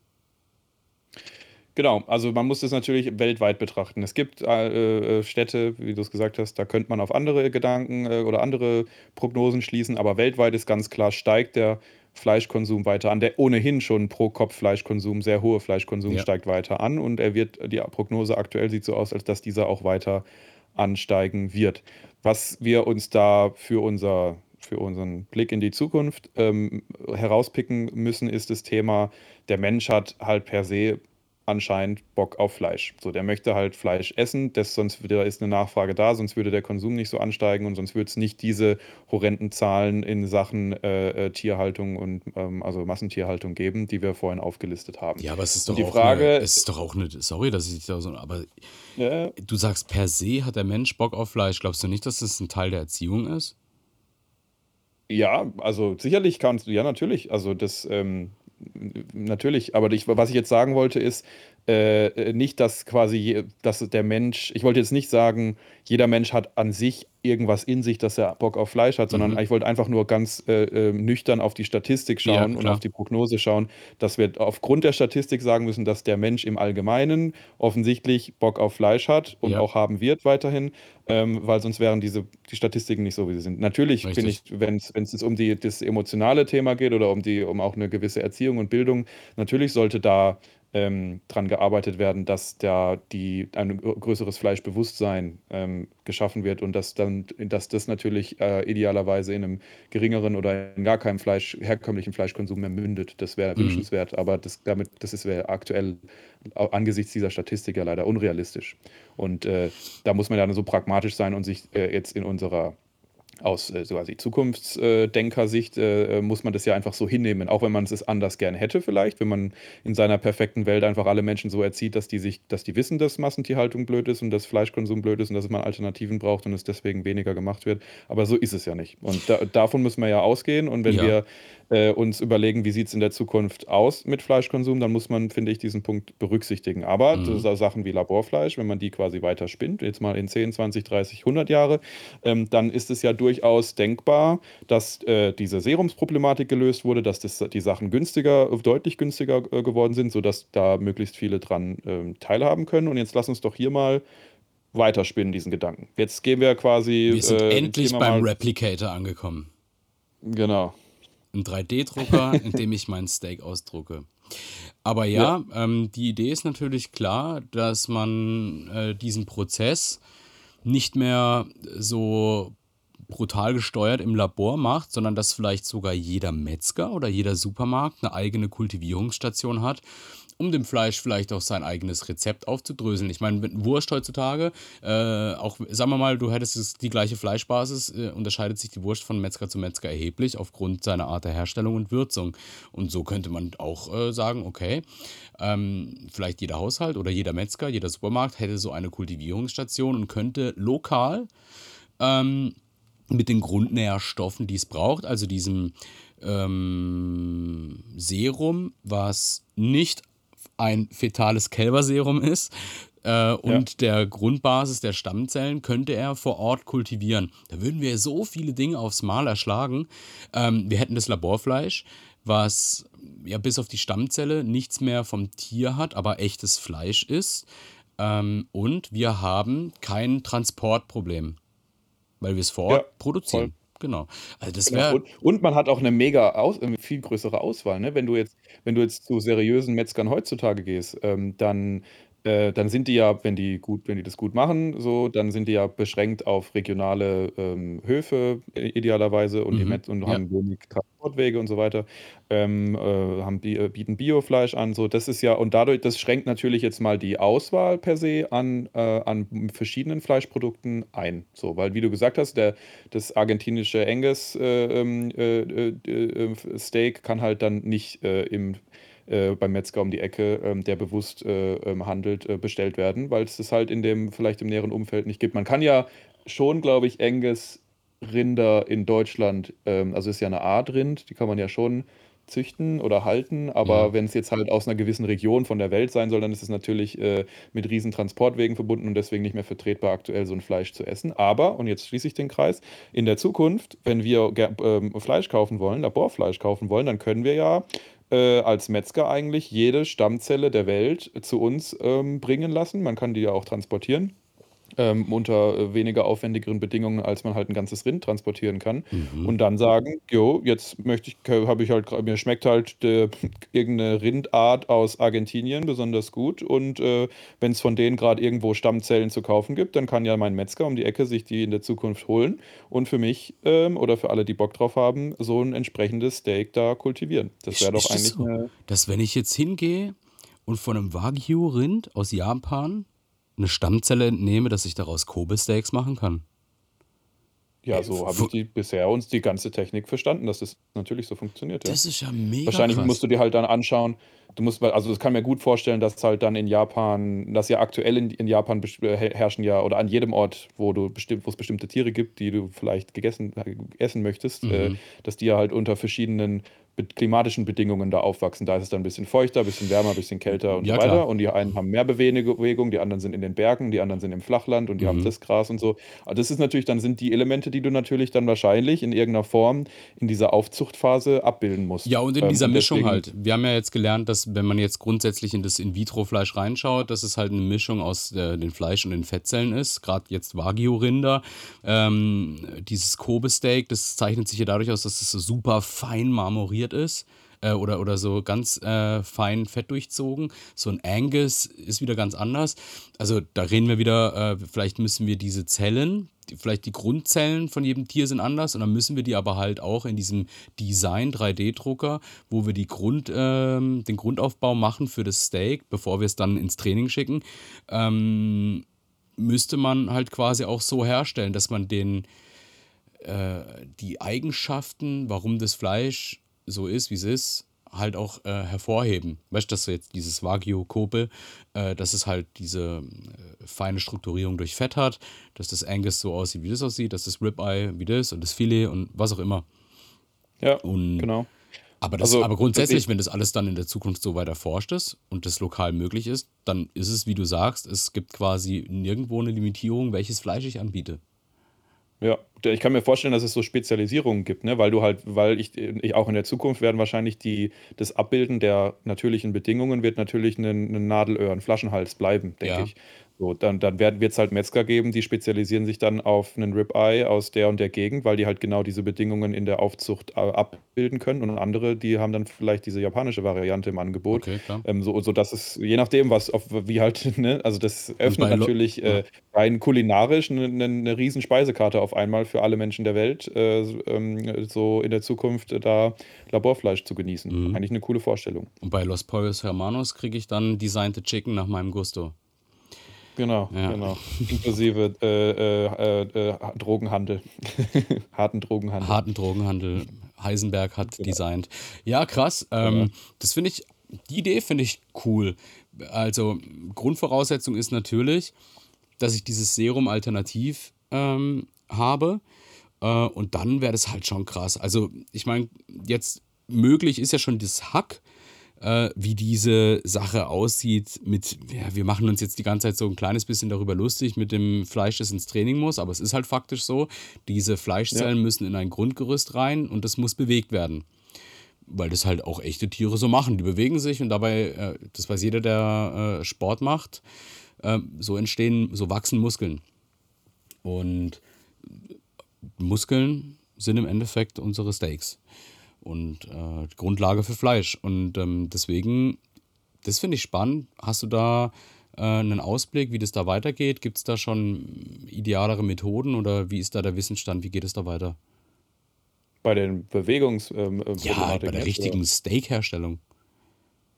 Genau, also man muss das natürlich weltweit betrachten. Es gibt äh, äh Städte, wie du es gesagt hast, da könnte man auf andere Gedanken äh, oder andere Prognosen schließen, aber weltweit ist ganz klar, steigt der Fleischkonsum weiter an. Der ohnehin schon pro Kopf Fleischkonsum, sehr hohe Fleischkonsum ja. steigt weiter an und er wird, die Prognose aktuell sieht so aus, als dass dieser auch weiter ansteigen wird. Was wir uns da für unser für unseren Blick in die Zukunft ähm, herauspicken müssen, ist das Thema, der Mensch hat halt per se anscheinend Bock auf Fleisch. So, der möchte halt Fleisch essen, das, sonst da ist eine Nachfrage da, sonst würde der Konsum nicht so ansteigen und sonst würde es nicht diese horrenden Zahlen in Sachen äh, äh, Tierhaltung und ähm, also Massentierhaltung geben, die wir vorhin aufgelistet haben. Ja, aber es ist doch die auch Frage, eine, es ist doch auch eine, sorry, dass ich da so, aber ja. du sagst per se hat der Mensch Bock auf Fleisch. Glaubst du nicht, dass das ein Teil der Erziehung ist? Ja, also sicherlich kannst du, ja, natürlich. Also das, ähm, natürlich, aber ich, was ich jetzt sagen wollte, ist, äh, nicht, dass quasi, dass der Mensch, ich wollte jetzt nicht sagen, jeder Mensch hat an sich irgendwas in sich, dass er Bock auf Fleisch hat, sondern mhm. ich wollte einfach nur ganz äh, äh, nüchtern auf die Statistik schauen ja, und auf die Prognose schauen, dass wir aufgrund der Statistik sagen müssen, dass der Mensch im Allgemeinen offensichtlich Bock auf Fleisch hat und ja. auch haben wird weiterhin, ähm, weil sonst wären diese die Statistiken nicht so, wie sie sind. Natürlich bin ich, wenn es um die, das emotionale Thema geht oder um die, um auch eine gewisse Erziehung und Bildung, natürlich sollte da ähm, dran gearbeitet werden, dass da die, ein größeres Fleischbewusstsein ähm, geschaffen wird und dass dann, dass das natürlich äh, idealerweise in einem geringeren oder in gar keinem Fleisch, herkömmlichen Fleischkonsum mehr mündet. Das wäre mhm. wünschenswert, aber das damit, das ist aktuell angesichts dieser Statistik ja leider unrealistisch. Und äh, da muss man dann so pragmatisch sein und sich äh, jetzt in unserer aus äh, quasi Zukunftsdenkersicht äh, äh, muss man das ja einfach so hinnehmen, auch wenn man es anders gern hätte vielleicht, wenn man in seiner perfekten Welt einfach alle Menschen so erzieht, dass die sich, dass die wissen, dass Massentierhaltung blöd ist und dass Fleischkonsum blöd ist und dass man Alternativen braucht und es deswegen weniger gemacht wird. Aber so ist es ja nicht. Und da, davon müssen wir ja ausgehen. Und wenn ja. wir äh, uns überlegen, wie sieht es in der Zukunft aus mit Fleischkonsum, dann muss man, finde ich, diesen Punkt berücksichtigen. Aber mhm. Sachen wie Laborfleisch, wenn man die quasi weiter spinnt, jetzt mal in 10, 20, 30, 100 Jahre, ähm, dann ist es ja durchaus denkbar, dass äh, diese Serumsproblematik gelöst wurde, dass das, die Sachen günstiger, deutlich günstiger äh, geworden sind, sodass da möglichst viele dran ähm, teilhaben können. Und jetzt lass uns doch hier mal weiterspinnen, diesen Gedanken. Jetzt gehen wir quasi. Wir sind äh, endlich beim Replicator angekommen. Genau einen 3D-Drucker, in dem ich mein Steak ausdrucke. Aber ja, ja. Ähm, die Idee ist natürlich klar, dass man äh, diesen Prozess nicht mehr so brutal gesteuert im Labor macht, sondern dass vielleicht sogar jeder Metzger oder jeder Supermarkt eine eigene Kultivierungsstation hat um dem Fleisch vielleicht auch sein eigenes Rezept aufzudröseln. Ich meine, mit Wurst heutzutage, äh, auch sagen wir mal, du hättest die gleiche Fleischbasis, äh, unterscheidet sich die Wurst von Metzger zu Metzger erheblich aufgrund seiner Art der Herstellung und Würzung. Und so könnte man auch äh, sagen, okay, ähm, vielleicht jeder Haushalt oder jeder Metzger, jeder Supermarkt hätte so eine Kultivierungsstation und könnte lokal ähm, mit den Grundnährstoffen, die es braucht, also diesem ähm, Serum, was nicht ein fetales Kälberserum ist. Äh, und ja. der Grundbasis der Stammzellen könnte er vor Ort kultivieren. Da würden wir so viele Dinge aufs Mal erschlagen. Ähm, wir hätten das Laborfleisch, was ja bis auf die Stammzelle nichts mehr vom Tier hat, aber echtes Fleisch ist. Ähm, und wir haben kein Transportproblem, weil wir es vor Ort ja, produzieren. Voll. Genau. Also das genau. Und, und, man hat auch eine mega Aus, viel größere Auswahl. Ne? Wenn du jetzt, wenn du jetzt zu seriösen Metzgern heutzutage ggehst, ähm, dann äh, dann sind die ja, wenn die gut, wenn die das gut machen, so, dann sind die ja beschränkt auf regionale ähm, Höfe idealerweise und, die Mhm. und Ja. haben wenig Transportwege und so weiter, ähm, äh, haben, äh, bieten Biofleisch an. So, das ist ja, und dadurch, das schränkt natürlich jetzt mal die Auswahl per se an, äh, an verschiedenen Fleischprodukten ein. So, weil wie du gesagt hast, der, das argentinische Angus äh, ähm, äh, äh, äh, Steak kann halt dann nicht äh, im äh, beim Metzger um die Ecke, ähm, der bewusst äh, ähm, handelt, äh, bestellt werden, weil es das halt in dem, vielleicht im näheren Umfeld nicht gibt. Man kann ja schon, glaube ich, Angus Rinder in Deutschland, ähm, also ist ja eine Art Rind, die kann man ja schon züchten oder halten, aber ja. wenn es jetzt halt aus einer gewissen Region von der Welt sein soll, dann ist es natürlich äh, mit riesen Transportwegen verbunden und deswegen nicht mehr vertretbar, aktuell so ein Fleisch zu essen. Aber, und jetzt schließe ich den Kreis, in der Zukunft, wenn wir ähm, Fleisch kaufen wollen, Laborfleisch kaufen wollen, dann können wir ja äh, als Metzger eigentlich jede Stammzelle der Welt zu uns ähm, bringen lassen. Man kann die ja auch transportieren. Ähm, unter äh, weniger aufwendigeren Bedingungen, als man halt ein ganzes Rind transportieren kann. Mhm. Und dann sagen, jo, jetzt möchte ich, habe ich halt, mir schmeckt halt de, irgendeine Rindart aus Argentinien besonders gut. Und äh, wenn es von denen gerade irgendwo Stammzellen zu kaufen gibt, dann kann ja mein Metzger um die Ecke sich die in der Zukunft holen und für mich ähm, oder für alle, die Bock drauf haben, so ein entsprechendes Steak da kultivieren. Das wäre doch eigentlich. So, eine, dass wenn ich jetzt hingehe und von einem Wagyu-Rind aus Japan eine Stammzelle entnehme, dass ich daraus Kobe-Steaks machen kann. Ja, so habe ich die bisher uns die ganze Technik verstanden, dass das natürlich so funktioniert. Ja. Das ist ja mega Wahrscheinlich krass. musst du dir halt dann anschauen, du musst, also das kann mir gut vorstellen, dass halt dann in Japan, dass ja aktuell in, in Japan äh, herrschen ja, oder an jedem Ort, wo du bestimmt, wo es bestimmte Tiere gibt, die du vielleicht gegessen, äh, essen möchtest, äh, mhm. äh, dass die ja halt unter verschiedenen klimatischen Bedingungen da aufwachsen. Da ist es dann ein bisschen feuchter, ein bisschen wärmer, ein bisschen kälter und ja, so weiter. Klar. Und die einen haben mehr Bewegung, die anderen sind in den Bergen, die anderen sind im Flachland und die mhm. haben das Gras und so. Aber das ist natürlich, dann sind die Elemente, die du natürlich dann wahrscheinlich in irgendeiner Form in dieser Aufzuchtphase abbilden musst. Ja, und in ähm, dieser Mischung halt. Wir haben ja jetzt gelernt, dass wenn man jetzt grundsätzlich in das In-vitro-Fleisch reinschaut, dass es halt eine Mischung aus äh, den Fleisch- und den Fettzellen ist. Gerade jetzt Wagyu-Rinder. Ähm, dieses Kobe-Steak, das zeichnet sich ja dadurch aus, dass es so super fein marmoriert ist äh, oder, oder so ganz äh, fein fett durchzogen. So ein Angus ist wieder ganz anders. Also da reden wir wieder, äh, vielleicht müssen wir diese Zellen, die, vielleicht die Grundzellen von jedem Tier sind anders und dann müssen wir die aber halt auch in diesem Design 3D-Drucker, wo wir die Grund, ähm, den Grundaufbau machen für das Steak, bevor wir es dann ins Training schicken, ähm, müsste man halt quasi auch so herstellen, dass man den äh, die Eigenschaften, warum das Fleisch so ist, wie es ist, halt auch äh, hervorheben. Weißt du, dass jetzt dieses Wagyu-Kobe, äh, dass es halt diese äh, feine Strukturierung durch Fett hat, dass das Angus so aussieht, wie das aussieht, dass das Ribeye wie das und das Filet und was auch immer. Ja, und, genau. Aber, das, also, aber grundsätzlich, wenn das alles dann in der Zukunft so weit erforscht ist und das lokal möglich ist, dann ist es, wie du sagst, es gibt quasi nirgendwo eine Limitierung, welches Fleisch ich anbiete. Ja, ich kann mir vorstellen, dass es so Spezialisierungen gibt, ne? weil du halt, weil ich, ich auch in der Zukunft werden wahrscheinlich die, das Abbilden der natürlichen Bedingungen wird natürlich ein, ein Nadelöhr, ein Flaschenhals bleiben, denke Ja. ich. So, dann, dann wird es halt Metzger geben, die spezialisieren sich dann auf einen Ribeye aus der und der Gegend, weil die halt genau diese Bedingungen in der Aufzucht äh, abbilden können. Und andere, die haben dann vielleicht diese japanische Variante im Angebot. Okay, klar. Ähm, so, so dass es, je nachdem, was auf, wie halt, ne, also das öffnet natürlich äh, rein kulinarisch eine, eine, eine riesen Speisekarte auf einmal für alle Menschen der Welt, äh, ähm, so in der Zukunft äh, da Laborfleisch zu genießen. Mhm. Eigentlich eine coole Vorstellung. Und bei Los Pollos Hermanos kriege ich dann Designed Chicken nach meinem Gusto. Genau, ja. genau. Inklusive äh, äh, äh, Drogenhandel. Harten Drogenhandel. Harten Drogenhandel. Heisenberg hat genau. designt. Ja, krass. Ähm, genau. Das finde ich, die Idee finde ich cool. Also, Grundvoraussetzung ist natürlich, dass ich dieses Serum alternativ ähm, habe. Äh, und dann wäre das halt schon krass. Also, ich meine, jetzt möglich ist ja schon das Hack äh, wie diese Sache aussieht mit, ja, wir machen uns jetzt die ganze Zeit so ein kleines bisschen darüber lustig mit dem Fleisch, das ins Training muss, aber es ist halt faktisch so, diese Fleischzellen ja. müssen in ein Grundgerüst rein und das muss bewegt werden. Weil das halt auch echte Tiere so machen. Die bewegen sich und dabei, äh, das weiß jeder, der äh, Sport macht, äh, so entstehen, so wachsen Muskeln. Und Muskeln sind im Endeffekt unsere Steaks und äh, Grundlage für Fleisch. Und ähm, deswegen, das finde ich spannend. Hast du da äh, einen Ausblick, wie das da weitergeht? Gibt es da schon idealere Methoden oder wie ist da der Wissensstand? Wie geht es da weiter? Bei den Bewegungs... Ähm, äh, ja, bei der richtigen Steakherstellung.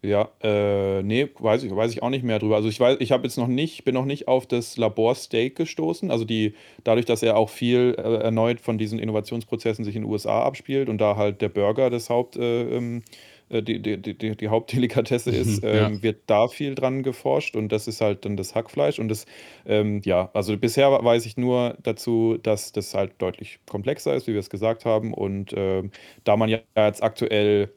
Ja, äh, nee, weiß ich, weiß ich auch nicht mehr drüber. Also ich weiß, ich habe jetzt noch nicht, bin noch nicht auf das Laborsteak gestoßen. Also die, dadurch, dass er auch viel äh, erneut von diesen Innovationsprozessen sich in den USA abspielt und da halt der Burger das Haupt, äh, ähm, äh, die, die, die, die Hauptdelikatesse ist, mhm, ja. ähm, wird da viel dran geforscht und das ist halt dann das Hackfleisch. Und das, ähm, ja, also bisher weiß ich nur dazu, dass das halt deutlich komplexer ist, wie wir es gesagt haben. Und ähm, da man ja jetzt aktuell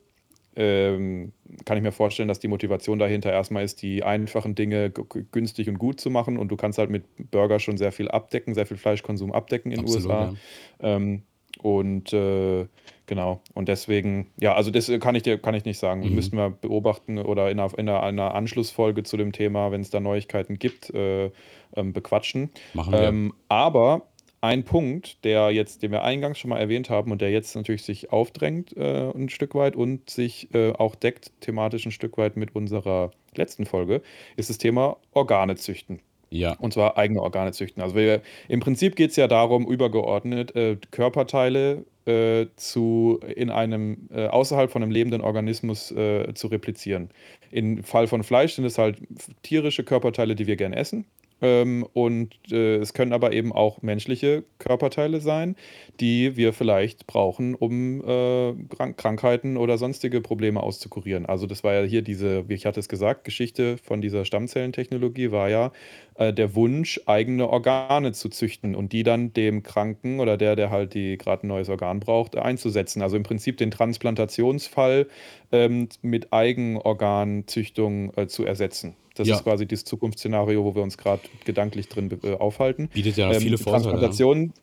ähm, kann ich mir vorstellen, dass die Motivation dahinter erstmal ist, die einfachen Dinge günstig und gut zu machen. Und du kannst halt mit Burger schon sehr viel abdecken, sehr viel Fleischkonsum abdecken in den USA. Ja. Ähm, und äh, genau, und deswegen, ja, also das kann ich dir kann ich nicht sagen. Mhm. Müssten wir beobachten oder in einer, in einer, Anschlussfolge zu dem Thema, wenn es da Neuigkeiten gibt, äh, ähm, bequatschen. Machen wir. Ähm, aber ein Punkt, der jetzt, den wir eingangs schon mal erwähnt haben und der jetzt natürlich sich aufdrängt äh, ein Stück weit und sich äh, auch deckt thematisch ein Stück weit mit unserer letzten Folge, ist das Thema Organe züchten. Ja. Und zwar eigene Organe züchten. Also wir, im Prinzip geht es ja darum, übergeordnet äh, Körperteile äh, zu, in einem, äh, außerhalb von einem lebenden Organismus äh, zu replizieren. Im Fall von Fleisch sind es halt tierische Körperteile, die wir gerne essen Ähm, und äh, es können aber eben auch menschliche Körperteile sein, die wir vielleicht brauchen, um äh, Krank Krankheiten oder sonstige Probleme auszukurieren. Also das war ja hier diese, wie ich hatte es gesagt, Geschichte von dieser Stammzellentechnologie war ja äh, der Wunsch, eigene Organe zu züchten und die dann dem Kranken oder der, der halt die gerade ein neues Organ braucht, einzusetzen. Also im Prinzip den Transplantationsfall ähm, mit Eigenorganzüchtung äh, zu ersetzen. Das ja. ist quasi das Zukunftsszenario, wo wir uns gerade gedanklich drin äh, aufhalten. Bietet ja ähm, viele Vorteile. Transplantation,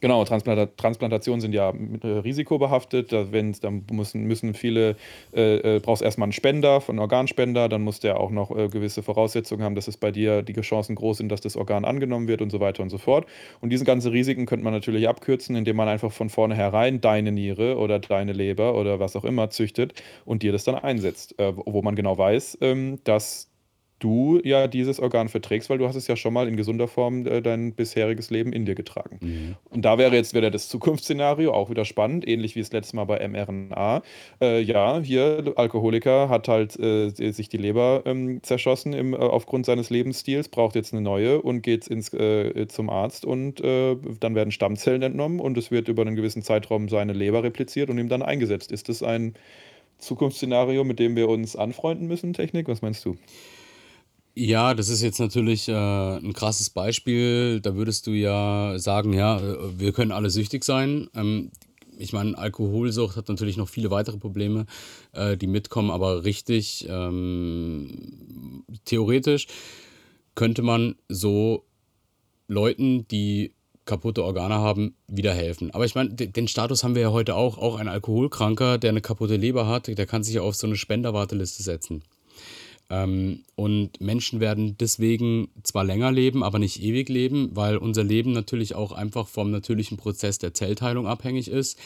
Genau, Transplanta Transplantationen sind ja äh, risikobehaftet. Da, dann müssen, müssen viele, äh, äh, brauchst erstmal einen Spender, einen Organspender, dann muss der auch noch äh, gewisse Voraussetzungen haben, dass es bei dir die Chancen groß sind, dass das Organ angenommen wird und so weiter und so fort. Und diese ganzen Risiken könnte man natürlich abkürzen, indem man einfach von vornherein deine Niere oder deine Leber oder was auch immer züchtet und dir das dann einsetzt. Äh, wo man genau weiß, ähm, dass du ja dieses Organ verträgst, weil du hast es ja schon mal in gesunder Form äh, dein bisheriges Leben in dir getragen. Mhm. Und da wäre jetzt wieder das Zukunftsszenario auch wieder spannend, ähnlich wie das letzte Mal bei mRNA. Äh, ja, hier Alkoholiker hat halt äh, sich die Leber ähm, zerschossen im, äh, aufgrund seines Lebensstils, braucht jetzt eine neue und geht ins, äh, zum Arzt und äh, dann werden Stammzellen entnommen und es wird über einen gewissen Zeitraum seine Leber repliziert und ihm dann eingesetzt. Ist das ein Zukunftsszenario, mit dem wir uns anfreunden müssen, Technik? Was meinst du? Ja, das ist jetzt natürlich äh, ein krasses Beispiel. Da würdest du ja sagen, ja, äh, wir können alle süchtig sein. Ähm, ich meine, Alkoholsucht hat natürlich noch viele weitere Probleme, äh, die mitkommen, aber richtig ähm, theoretisch könnte man so Leuten, die kaputte Organe haben, wieder helfen. Aber ich meine, den Status haben wir ja heute auch. Auch ein Alkoholkranker, der eine kaputte Leber hat, der kann sich ja auf so eine Spenderwarteliste setzen. Ähm, und Menschen werden deswegen zwar länger leben, aber nicht ewig leben, weil unser Leben natürlich auch einfach vom natürlichen Prozess der Zellteilung abhängig ist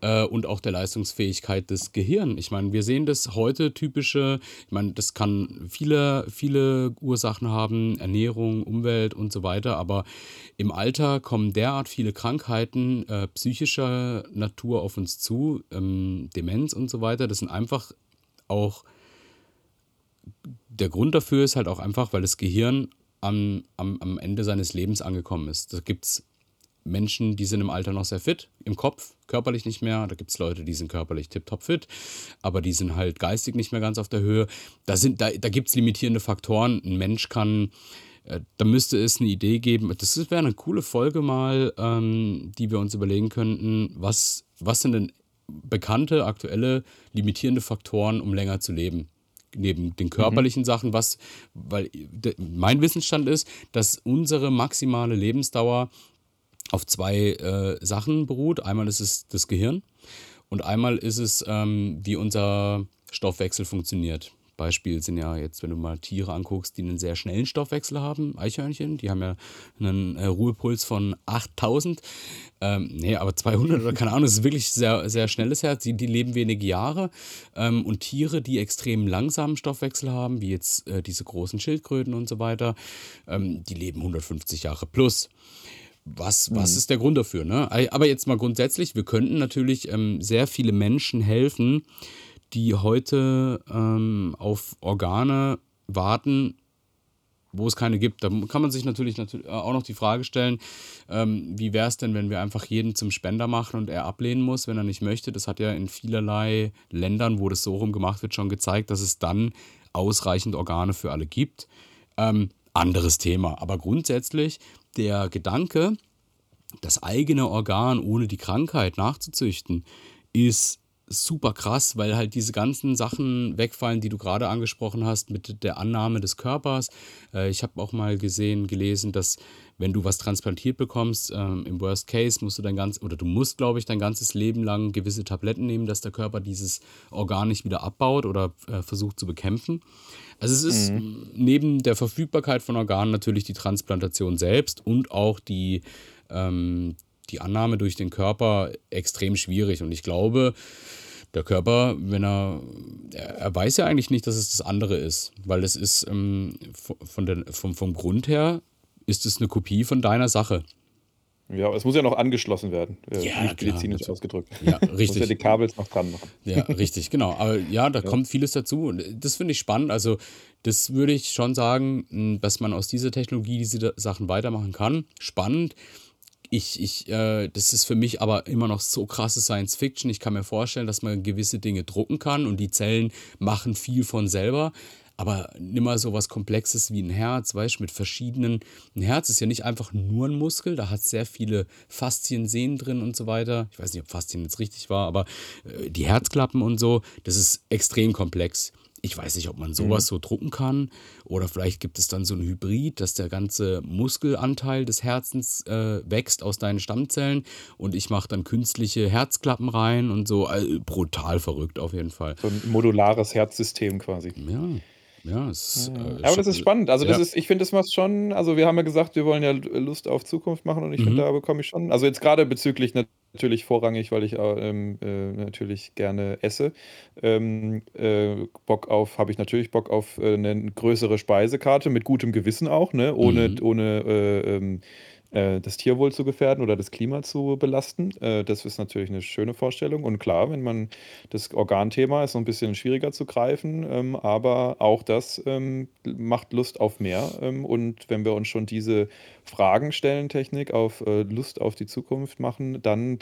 äh, und auch der Leistungsfähigkeit des Gehirns. Ich meine, wir sehen das heute typische, ich meine, das kann viele, viele Ursachen haben, Ernährung, Umwelt und so weiter, aber im Alter kommen derart viele Krankheiten äh, psychischer Natur auf uns zu, ähm, Demenz und so weiter. Das sind einfach auch der Grund dafür ist halt auch einfach, weil das Gehirn am, am, am Ende seines Lebens angekommen ist. Da gibt es Menschen, die sind im Alter noch sehr fit, im Kopf, körperlich nicht mehr. Da gibt es Leute, die sind körperlich tiptop fit, aber die sind halt geistig nicht mehr ganz auf der Höhe. Da, da, da gibt es limitierende Faktoren. Ein Mensch kann, äh, da müsste es eine Idee geben. Das wäre eine coole Folge mal, ähm, die wir uns überlegen könnten. Was, was sind denn bekannte, aktuelle limitierende Faktoren, um länger zu leben? Neben den körperlichen mhm. Sachen, was, weil mein Wissensstand ist, dass unsere maximale Lebensdauer auf zwei äh, Sachen beruht. Einmal ist es das Gehirn und einmal ist es, ähm, wie unser Stoffwechsel funktioniert. Beispiel sind ja jetzt, wenn du mal Tiere anguckst, die einen sehr schnellen Stoffwechsel haben, Eichhörnchen, die haben ja einen äh, Ruhepuls von 8000. Ähm, nee, aber 200 oder keine Ahnung, das ist wirklich sehr, sehr schnelles Herz. Die, die leben wenige Jahre. Ähm, und Tiere, die extrem langsamen Stoffwechsel haben, wie jetzt äh, diese großen Schildkröten und so weiter, ähm, die leben 150 Jahre plus. Was, was mhm. ist der Grund dafür? Ne? Aber jetzt mal grundsätzlich, wir könnten natürlich ähm, sehr viele Menschen helfen, die heute ähm, auf Organe warten, wo es keine gibt. Da kann man sich natürlich, äh, auch noch die Frage stellen, ähm, wie wäre es denn, wenn wir einfach jeden zum Spender machen und er ablehnen muss, wenn er nicht möchte. Das hat ja in vielerlei Ländern, wo das so rum gemacht wird, schon gezeigt, dass es dann ausreichend Organe für alle gibt. Ähm, anderes Thema. Aber grundsätzlich der Gedanke, das eigene Organ ohne die Krankheit nachzuzüchten, ist super krass, weil halt diese ganzen Sachen wegfallen, die du gerade angesprochen hast mit der Annahme des Körpers. Äh, ich habe auch mal gesehen, gelesen, dass wenn du was transplantiert bekommst, ähm, im Worst Case musst du dein ganz oder du musst, glaube ich, dein ganzes Leben lang gewisse Tabletten nehmen, dass der Körper dieses Organ nicht wieder abbaut oder äh, versucht zu bekämpfen. Also es ist mhm. neben der Verfügbarkeit von Organen natürlich die Transplantation selbst und auch die ähm, die Annahme durch den Körper extrem schwierig. Und ich glaube, der Körper, wenn er, er weiß ja eigentlich nicht, dass es das andere ist, weil es ist ähm, von der, vom, vom Grund her, ist es eine Kopie von deiner Sache. Ja, es muss ja noch angeschlossen werden, äh, Ja, nicht klar, medizinisch natürlich. ausgedrückt. Ja, Muss ja richtig. die Kabels noch dran machen. Ja, richtig, genau. Aber ja, da Ja. kommt vieles dazu. Und das finde ich spannend. Also, das würde ich schon sagen, dass man aus dieser Technologie diese Sachen weitermachen kann. Spannend. Ich, ich, äh, das ist für mich aber immer noch so krasse Science Fiction. Ich kann mir vorstellen, dass man gewisse Dinge drucken kann und die Zellen machen viel von selber. Aber nimmer so was Komplexes wie ein Herz, weißt du, mit verschiedenen. Ein Herz ist ja nicht einfach nur ein Muskel, da hat sehr viele Faszien, Sehnen drin und so weiter. Ich weiß nicht, ob Faszien jetzt richtig war, aber äh, die Herzklappen und so, das ist extrem komplex. Ich weiß nicht, ob man sowas so drucken kann oder vielleicht gibt es dann so ein Hybrid, dass der ganze Muskelanteil des Herzens äh, wächst aus deinen Stammzellen und ich mache dann künstliche Herzklappen rein und so. Also, brutal verrückt auf jeden Fall. So ein modulares Herzsystem quasi. Ja, ja, es ist, äh, Aber das ist spannend. Also, das ja. ist ich finde, das macht schon also, wir haben ja gesagt, wir wollen ja Lust auf Zukunft machen und ich Mhm. finde, da bekomme ich schon also, jetzt gerade bezüglich natürlich vorrangig, weil ich, äh, ähm, äh, natürlich gerne esse, ähm, äh, Bock auf habe ich natürlich Bock auf, äh, 'ne größere Speisekarte mit gutem Gewissen auch, ne, ohne Mhm. ohne, äh, das Tierwohl zu gefährden oder das Klima zu belasten. Äh, das ist natürlich eine schöne Vorstellung und klar, wenn man das Organthema ist so ein bisschen schwieriger zu greifen, ähm, aber auch das, ähm, macht Lust auf mehr, ähm, und wenn wir uns schon diese Fragen stellen, Technik, auf, äh, Lust auf die Zukunft machen, dann,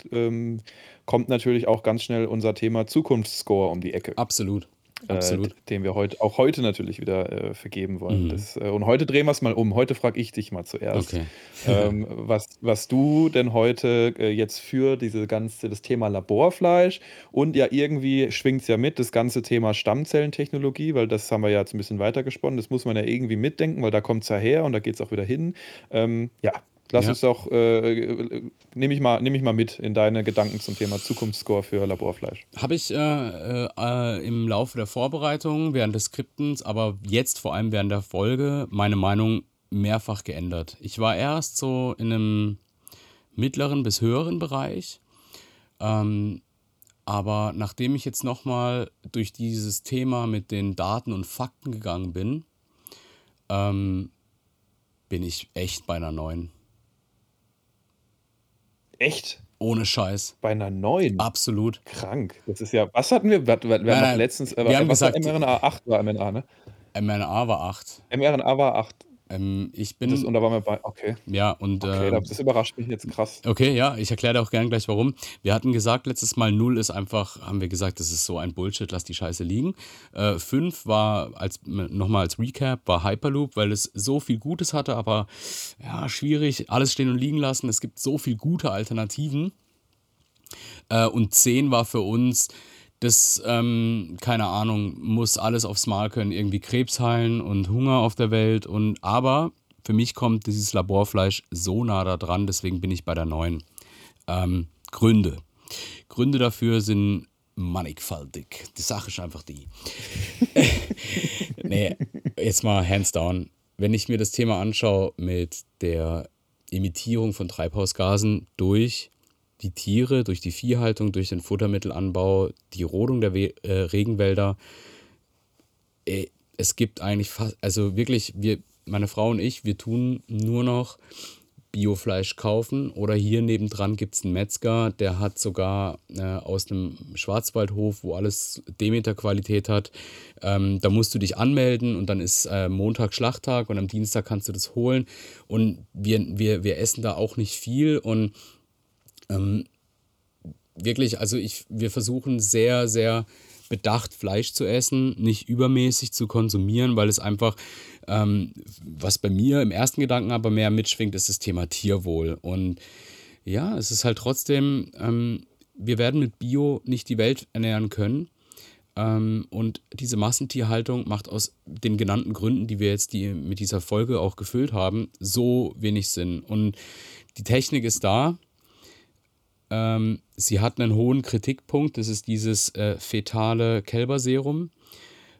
kommt natürlich auch ganz schnell unser Thema Zukunftsscore um die Ecke Absolut. Äh, Absolut. den wir heute auch heute natürlich wieder äh, vergeben wollen. Mhm. Das, äh, und heute drehen wir es mal um. Heute frage ich dich mal zuerst, Okay. ähm, was, was du denn heute äh, jetzt für diese ganze das Thema Laborfleisch und ja irgendwie schwingt es ja mit das ganze Thema Stammzellentechnologie, weil das haben wir ja jetzt ein bisschen weitergesponnen. Das muss man ja irgendwie mitdenken, weil da kommt es ja her und da geht es auch wieder hin. Ähm, ja. Lass Ja. uns doch, äh, nehme ich, mal- nehm ich mal mit in deine Gedanken zum Thema Zukunftsscore für Laborfleisch. Habe ich äh, äh, im Laufe der Vorbereitung, während des Skriptens, aber jetzt vor allem während der Folge meine Meinung mehrfach geändert. Ich war erst so in einem mittleren bis höheren Bereich, ähm, aber nachdem ich jetzt nochmal durch dieses Thema mit den Daten und Fakten gegangen bin, ähm, bin ich echt bei einer 9. Echt? Ohne Scheiß. Bei einer neuen? Absolut. Krank. Das ist ja was hatten wir? Wir wir haben Nein, nein, letztens äh, wir haben was war gesagt- mRNA 8 war mRNA, ne? mRNA war 8. mRNA war 8. Ähm, ich bin. Das, und da waren wir bei. Okay. ja, und. Okay, ähm, das überrascht mich jetzt krass. Okay, ja, ich erkläre dir auch gern gleich warum. Wir hatten gesagt, letztes Mal 0 ist einfach, haben wir gesagt, das ist so ein Bullshit, lass die Scheiße liegen. 5 war, als nochmal als Recap, war Hyperloop, weil es so viel Gutes hatte, aber ja, schwierig, alles stehen und liegen lassen. Es gibt so viel gute Alternativen. Äh, und 10 war für uns, das, ähm, keine Ahnung, muss alles aufs Mal können, irgendwie Krebs heilen und Hunger auf der Welt. Und aber für mich kommt dieses Laborfleisch so nah da dran, deswegen bin ich bei der 9. Ähm, Gründe. Gründe dafür sind mannigfaltig. Die Sache ist einfach die. nee, jetzt mal hands down. Wenn ich mir das Thema anschaue mit der Emittierung von Treibhausgasen durch die Tiere, durch die Viehhaltung, durch den Futtermittelanbau, die Rodung der We äh, Regenwälder, äh, es gibt eigentlich fast, also wirklich, wir, meine Frau und ich, wir tun nur noch Biofleisch kaufen oder hier nebendran gibt es einen Metzger, der hat sogar äh, aus einem Schwarzwaldhof, wo alles Demeter-Qualität hat, ähm, da musst du dich anmelden und dann ist äh, Montag Schlachttag und am Dienstag kannst du das holen. Und wir, wir, wir essen da auch nicht viel und ähm, wirklich, also ich, wir versuchen sehr, sehr bedacht Fleisch zu essen, nicht übermäßig zu konsumieren, weil es einfach, ähm, was bei mir im ersten Gedanken aber mehr mitschwingt, ist das Thema Tierwohl. Und ja, es ist halt trotzdem, ähm, wir werden mit Bio nicht die Welt ernähren können. Ähm, und diese Massentierhaltung macht aus den genannten Gründen, die wir jetzt die mit dieser Folge auch gefüllt haben, so wenig Sinn. Und die Technik ist da, ähm, sie hat einen hohen Kritikpunkt, das ist dieses äh, fetale Kälberserum.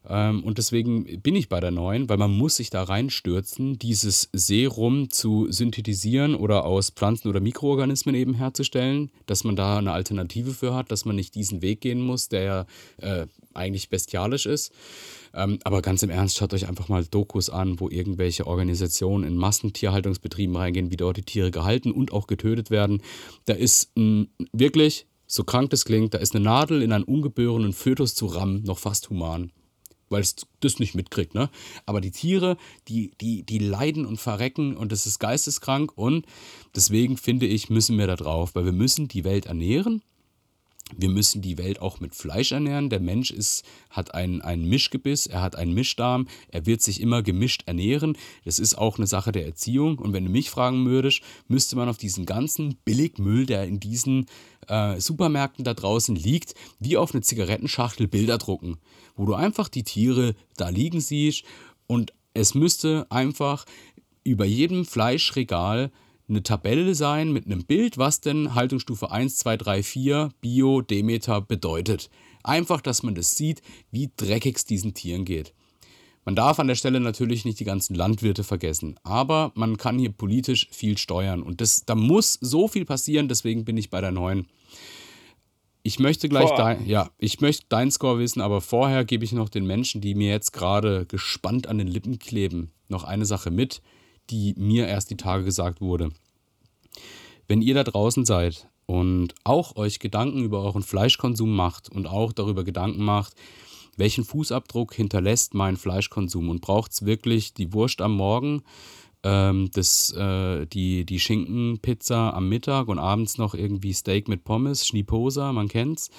Ähm, und deswegen bin ich bei der neuen, weil man muss sich da reinstürzen, dieses Serum zu synthetisieren oder aus Pflanzen oder Mikroorganismen eben herzustellen, dass man da eine Alternative für hat, dass man nicht diesen Weg gehen muss, der ja äh, eigentlich bestialisch ist. Ähm, aber ganz im Ernst, schaut euch einfach mal Dokus an, wo irgendwelche Organisationen in Massentierhaltungsbetrieben reingehen, wie dort die Tiere gehalten und auch getötet werden. Da ist ein, wirklich, so krank das klingt, da ist eine Nadel in einen ungeborenen Fötus zu rammen, noch fast human weil es das nicht mitkriegt, ne? Aber die Tiere, die, die, die leiden und verrecken und das ist geisteskrank und deswegen finde ich, müssen wir da drauf, weil wir müssen die Welt ernähren wir müssen die Welt auch mit Fleisch ernähren. Der Mensch ist, hat ein, ein Mischgebiss, er hat einen Mischdarm, er wird sich immer gemischt ernähren. Das ist auch eine Sache der Erziehung. Und wenn du mich fragen würdest, müsste man auf diesen ganzen Billigmüll, der in diesen äh, Supermärkten da draußen liegt, wie auf eine Zigarettenschachtel Bilder drucken, wo du einfach die Tiere da liegen siehst und es müsste einfach über jedem Fleischregal eine Tabelle sein mit einem Bild, was denn Haltungsstufe 1, 2, 3, 4 Bio Demeter bedeutet. Einfach, dass man das sieht, wie dreckig es diesen Tieren geht. Man darf an der Stelle natürlich nicht die ganzen Landwirte vergessen, aber man kann hier politisch viel steuern und das, da muss so viel passieren, deswegen bin ich bei der neuen. Ich möchte gleich dein, ja, ich möchte deinen Score wissen, aber vorher gebe ich noch den Menschen, die mir jetzt gerade gespannt an den Lippen kleben, noch eine Sache mit die mir erst die Tage gesagt wurde. Wenn ihr da draußen seid und auch euch Gedanken über euren Fleischkonsum macht und auch darüber Gedanken macht, welchen Fußabdruck hinterlässt mein Fleischkonsum und braucht es wirklich die Wurst am Morgen, ähm, das, äh, die, die Schinkenpizza am Mittag und abends noch irgendwie Steak mit Pommes, Schniposa, man kennt's.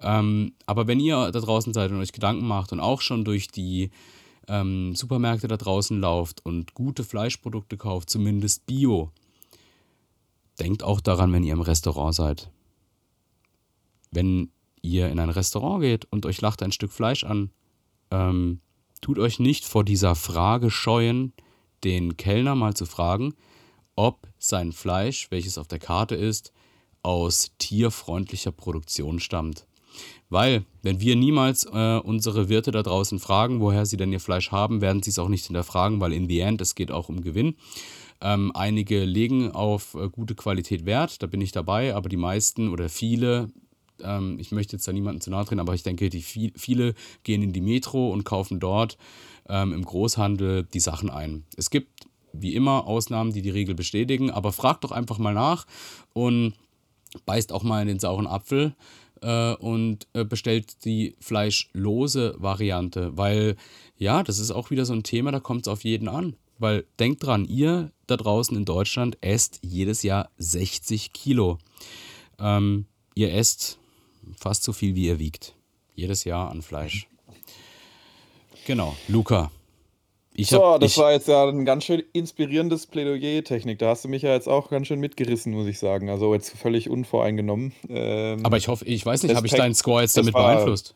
Ähm, aber wenn ihr da draußen seid und euch Gedanken macht und auch schon durch die ähm, Supermärkte da draußen lauft und gute Fleischprodukte kauft, zumindest Bio, denkt auch daran, wenn ihr im Restaurant seid. Wenn ihr in ein Restaurant geht und euch lacht ein Stück Fleisch an, ähm, tut euch nicht vor dieser Frage scheuen, den Kellner mal zu fragen, ob sein Fleisch, welches auf der Karte ist, aus tierfreundlicher Produktion stammt. Weil, wenn wir niemals äh, unsere Wirte da draußen fragen, woher sie denn ihr Fleisch haben, werden sie es auch nicht hinterfragen, weil in the end, es geht auch um Gewinn. Ähm, einige legen auf äh, gute Qualität Wert, da bin ich dabei, aber die meisten oder viele, ähm, ich möchte jetzt da niemanden zu nahe treten, aber ich denke, die viel, viele gehen in die Metro und kaufen dort ähm, im Großhandel die Sachen ein. Es gibt wie immer Ausnahmen, die die Regel bestätigen, aber fragt doch einfach mal nach und beißt auch mal in den sauren Apfel äh, und äh, bestellt die fleischlose Variante, weil ja, das ist auch wieder so ein Thema, da kommt es auf jeden an. Weil denkt dran, ihr da draußen in Deutschland esst jedes Jahr 60 Kilo. Ähm, ihr esst fast so viel, wie ihr wiegt. Jedes Jahr an Fleisch. Genau, Luca, ich so, hab, das ich, war jetzt ja ein ganz schön inspirierendes Plädoyer-Technik. Da hast du mich ja jetzt auch ganz schön mitgerissen, muss ich sagen. Also jetzt völlig unvoreingenommen. Ähm, aber ich hoffe, ich weiß nicht, habe ich deinen Score jetzt damit war, beeinflusst?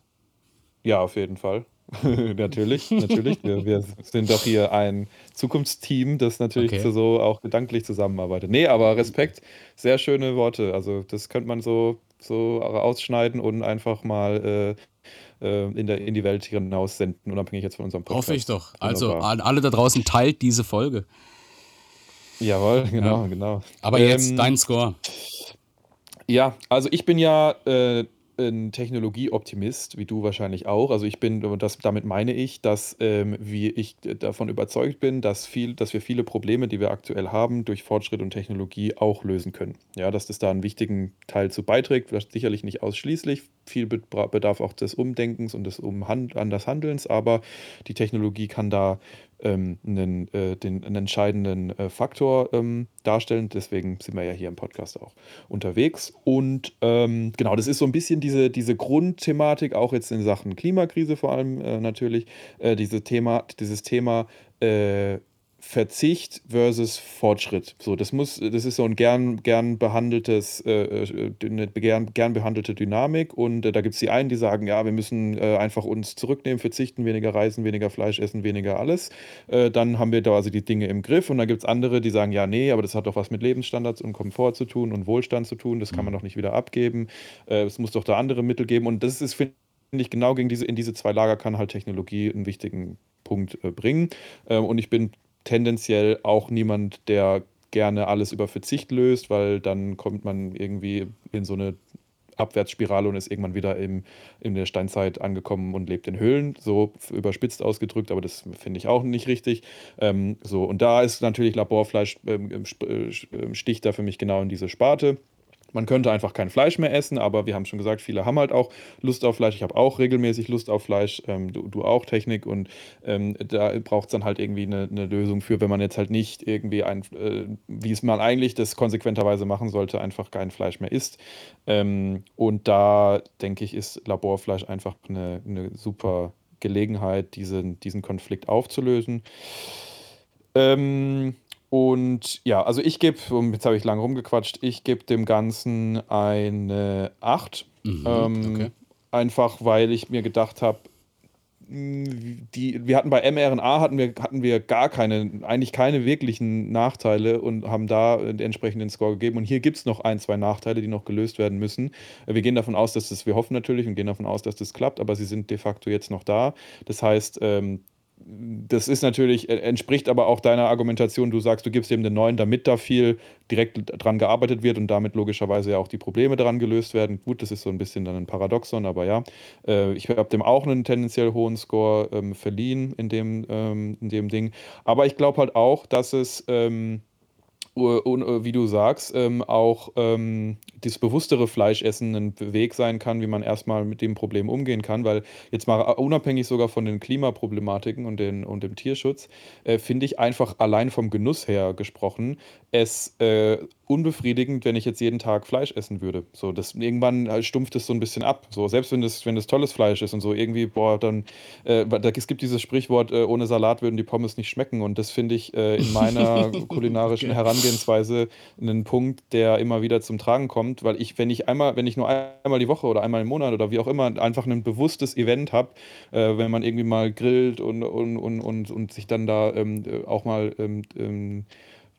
Ja, auf jeden Fall. natürlich, natürlich. Wir, wir, sind doch hier ein Zukunftsteam, das natürlich okay. so auch gedanklich zusammenarbeitet. Nee, aber Respekt, sehr schöne Worte. Also das könnte man so, so ausschneiden und einfach mal äh, äh, in, der, in die Welt hinaus senden, unabhängig jetzt von unserem Podcast. Hoffe ich doch. Also an alle da draußen teilt diese Folge. Jawohl, genau, ja. genau. Aber jetzt ähm, dein Score. Ja, also ich bin ja äh, ein Technologieoptimist, wie du wahrscheinlich auch. Also ich bin, das, damit meine ich, dass ähm, wie ich davon überzeugt bin, dass, viel, dass wir viele Probleme, die wir aktuell haben, durch Fortschritt und Technologie auch lösen können. Ja, dass das da einen wichtigen Teil zu beiträgt, sicherlich nicht ausschließlich. Viel bedarf auch des Umdenkens und des Umhand an Handelns, aber die Technologie kann da ähm, einen, äh, den, einen entscheidenden äh, Faktor ähm, darstellen. Deswegen sind wir ja hier im Podcast auch unterwegs. Und ähm, genau, das ist so ein bisschen diese, diese Grundthematik, auch jetzt in Sachen Klimakrise vor allem äh, natürlich, äh, diese Thema, dieses Thema äh, Verzicht versus Fortschritt. So, das muss, das ist so ein gern, gern behandeltes, äh, äh eine gern, gern behandelte Dynamik. Und äh, da gibt es die einen, die sagen, ja, wir müssen äh, einfach uns zurücknehmen, verzichten, weniger reisen, weniger Fleisch essen, weniger alles. Äh, dann haben wir da also die Dinge im Griff. Und dann gibt es andere, die sagen, ja, nee, aber das hat doch was mit Lebensstandards und Komfort zu tun und Wohlstand zu tun. Das kann man mhm. doch nicht wieder abgeben. Äh, es muss doch da andere Mittel geben. Und das ist, finde ich, genau gegen diese, in diese zwei Lager kann halt Technologie einen wichtigen Punkt bringen. Und ich bin tendenziell auch niemand, der gerne alles über Verzicht löst, weil dann kommt man irgendwie in so eine Abwärtsspirale und ist irgendwann wieder im, in der Steinzeit angekommen und lebt in Höhlen, so überspitzt ausgedrückt, aber das finde ich auch nicht richtig. Ähm, so, und da ist natürlich Laborfleisch, ähm, äh, sticht da für mich genau in diese Sparte. Man könnte einfach kein Fleisch mehr essen, aber wir haben schon gesagt, viele haben halt auch Lust auf Fleisch. Ich habe auch regelmäßig Lust auf Fleisch, ähm, du, du, auch Technik und ähm, da braucht es dann halt irgendwie eine, eine, Lösung für, wenn man jetzt halt nicht irgendwie ein, äh, wie es man eigentlich das konsequenterweise machen sollte, einfach kein Fleisch mehr isst. Ähm, und da denke ich, ist Laborfleisch einfach eine, eine super Gelegenheit, diesen, diesen Konflikt aufzulösen. Ähm, und ja, also ich gebe, jetzt habe ich lange rumgequatscht, ich gebe dem Ganzen eine 8. Mhm, ähm, okay. Einfach weil ich mir gedacht habe, die, wir hatten bei mRNA hatten wir, hatten wir gar keine, eigentlich keine wirklichen Nachteile und haben da den entsprechenden Score gegeben. Und hier gibt es noch ein, zwei Nachteile, die noch gelöst werden müssen. Wir gehen davon aus, dass das, wir hoffen natürlich und gehen davon aus, dass das klappt, aber sie sind de facto jetzt noch da. Das heißt, ähm, das ist natürlich, äh, entspricht aber auch deiner Argumentation. Du sagst, du gibst dem den neuen, damit da viel direkt dran gearbeitet wird und damit logischerweise ja auch die Probleme daran gelöst werden. Gut, das ist so ein bisschen dann ein Paradoxon, aber ja. Äh, ich habe dem auch einen tendenziell hohen Score ähm, verliehen in dem, ähm, in dem Ding. Aber ich glaube halt auch, dass es. Ähm, äh, wie du sagst, ähm, auch ähm, das bewusstere Fleischessen ein Weg sein kann, wie man erstmal mit dem Problem umgehen kann, weil jetzt mal unabhängig sogar von den Klimaproblematiken und, den, und dem Tierschutz, äh, finde ich einfach allein vom Genuss her gesprochen, es äh, unbefriedigend, wenn ich jetzt jeden Tag Fleisch essen würde. So, das irgendwann halt stumpft es so ein bisschen ab. So, selbst wenn das, wenn das tolles Fleisch ist und so irgendwie, boah, dann, äh, da, es gibt dieses Sprichwort, äh, ohne Salat würden die Pommes nicht schmecken. Und das finde ich äh, in meiner kulinarischen Herangehensweise einen Punkt, der immer wieder zum Tragen kommt, weil ich, wenn ich einmal, wenn ich nur einmal die Woche oder einmal im Monat oder wie auch immer einfach ein bewusstes Event habe, äh, wenn man irgendwie mal grillt und, und, und, und, und sich dann da ähm, auch mal ähm, ähm,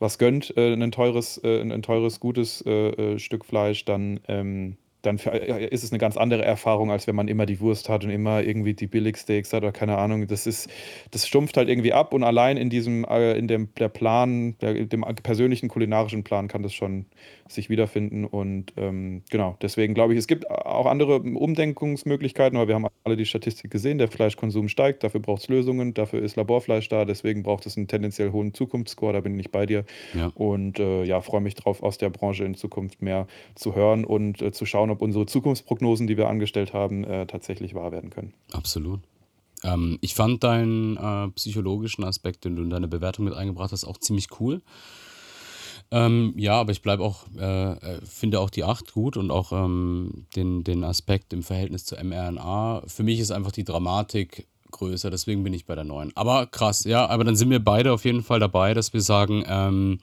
was gönnt, äh, ein teures, äh, ein teures, gutes äh, äh, Stück Fleisch, dann ähm, dann ist es eine ganz andere Erfahrung, als wenn man immer die Wurst hat und immer irgendwie die Billigsteaks hat oder keine Ahnung. Das ist, das stumpft halt irgendwie ab und allein in diesem, äh, in dem der Plan, der, dem persönlichen kulinarischen Plan kann das schon sich wiederfinden. Und ähm, genau, deswegen glaube ich, es gibt auch andere Umdenkungsmöglichkeiten, aber wir haben alle die Statistik gesehen, der Fleischkonsum steigt, dafür braucht es Lösungen, dafür ist Laborfleisch da, deswegen braucht es einen tendenziell hohen Zukunftsscore, da bin ich bei dir. Ja. Und äh, ja, freue mich drauf, aus der Branche in Zukunft mehr zu hören und äh, zu schauen, ob unsere Zukunftsprognosen, die wir angestellt haben, äh, tatsächlich wahr werden können. Absolut. Ähm, ich fand deinen äh, psychologischen Aspekt, den du in deine Bewertung mit eingebracht hast, auch ziemlich cool. Ähm, ja, aber ich bleibe auch, äh, äh finde auch die 8 gut und auch ähm, den, den Aspekt im Verhältnis zu mRNA. Für mich ist einfach die Dramatik größer, deswegen bin ich bei der 9. Aber krass, ja, aber dann sind wir beide auf jeden Fall dabei, dass wir sagen, ähm,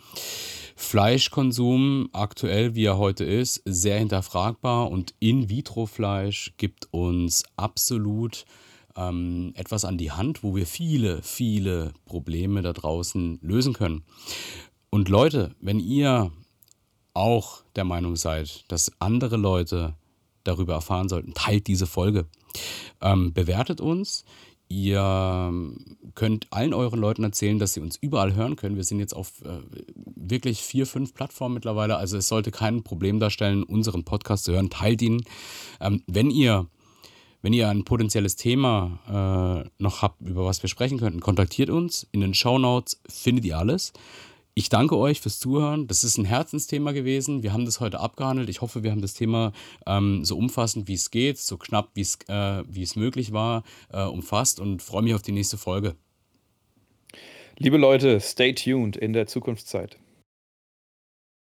Fleischkonsum aktuell, wie er heute ist, sehr hinterfragbar und In-vitro-Fleisch gibt uns absolut ähm, etwas an die Hand, wo wir viele, viele Probleme da draußen lösen können. Und Leute, wenn ihr auch der Meinung seid, dass andere Leute darüber erfahren sollten, teilt diese Folge. Ähm, bewertet uns. Ihr ähm, könnt allen euren Leuten erzählen, dass sie uns überall hören können. Wir sind jetzt auf äh, wirklich vier, fünf Plattformen mittlerweile. Also es sollte kein Problem darstellen, unseren Podcast zu hören. Teilt ihn. Ähm, wenn ihr wenn ihr ein potenzielles Thema äh, noch habt, über was wir sprechen könnten, kontaktiert uns. In den Show Notes findet ihr alles. Ich danke euch fürs Zuhören. Das ist ein Herzensthema gewesen. Wir haben das heute abgehandelt. Ich hoffe, wir haben das Thema ähm, so umfassend, wie es geht, so knapp, wie es, äh, wie es möglich war, äh, umfasst und freue mich auf die nächste Folge. Liebe Leute, stay tuned in der Zukunftszeit.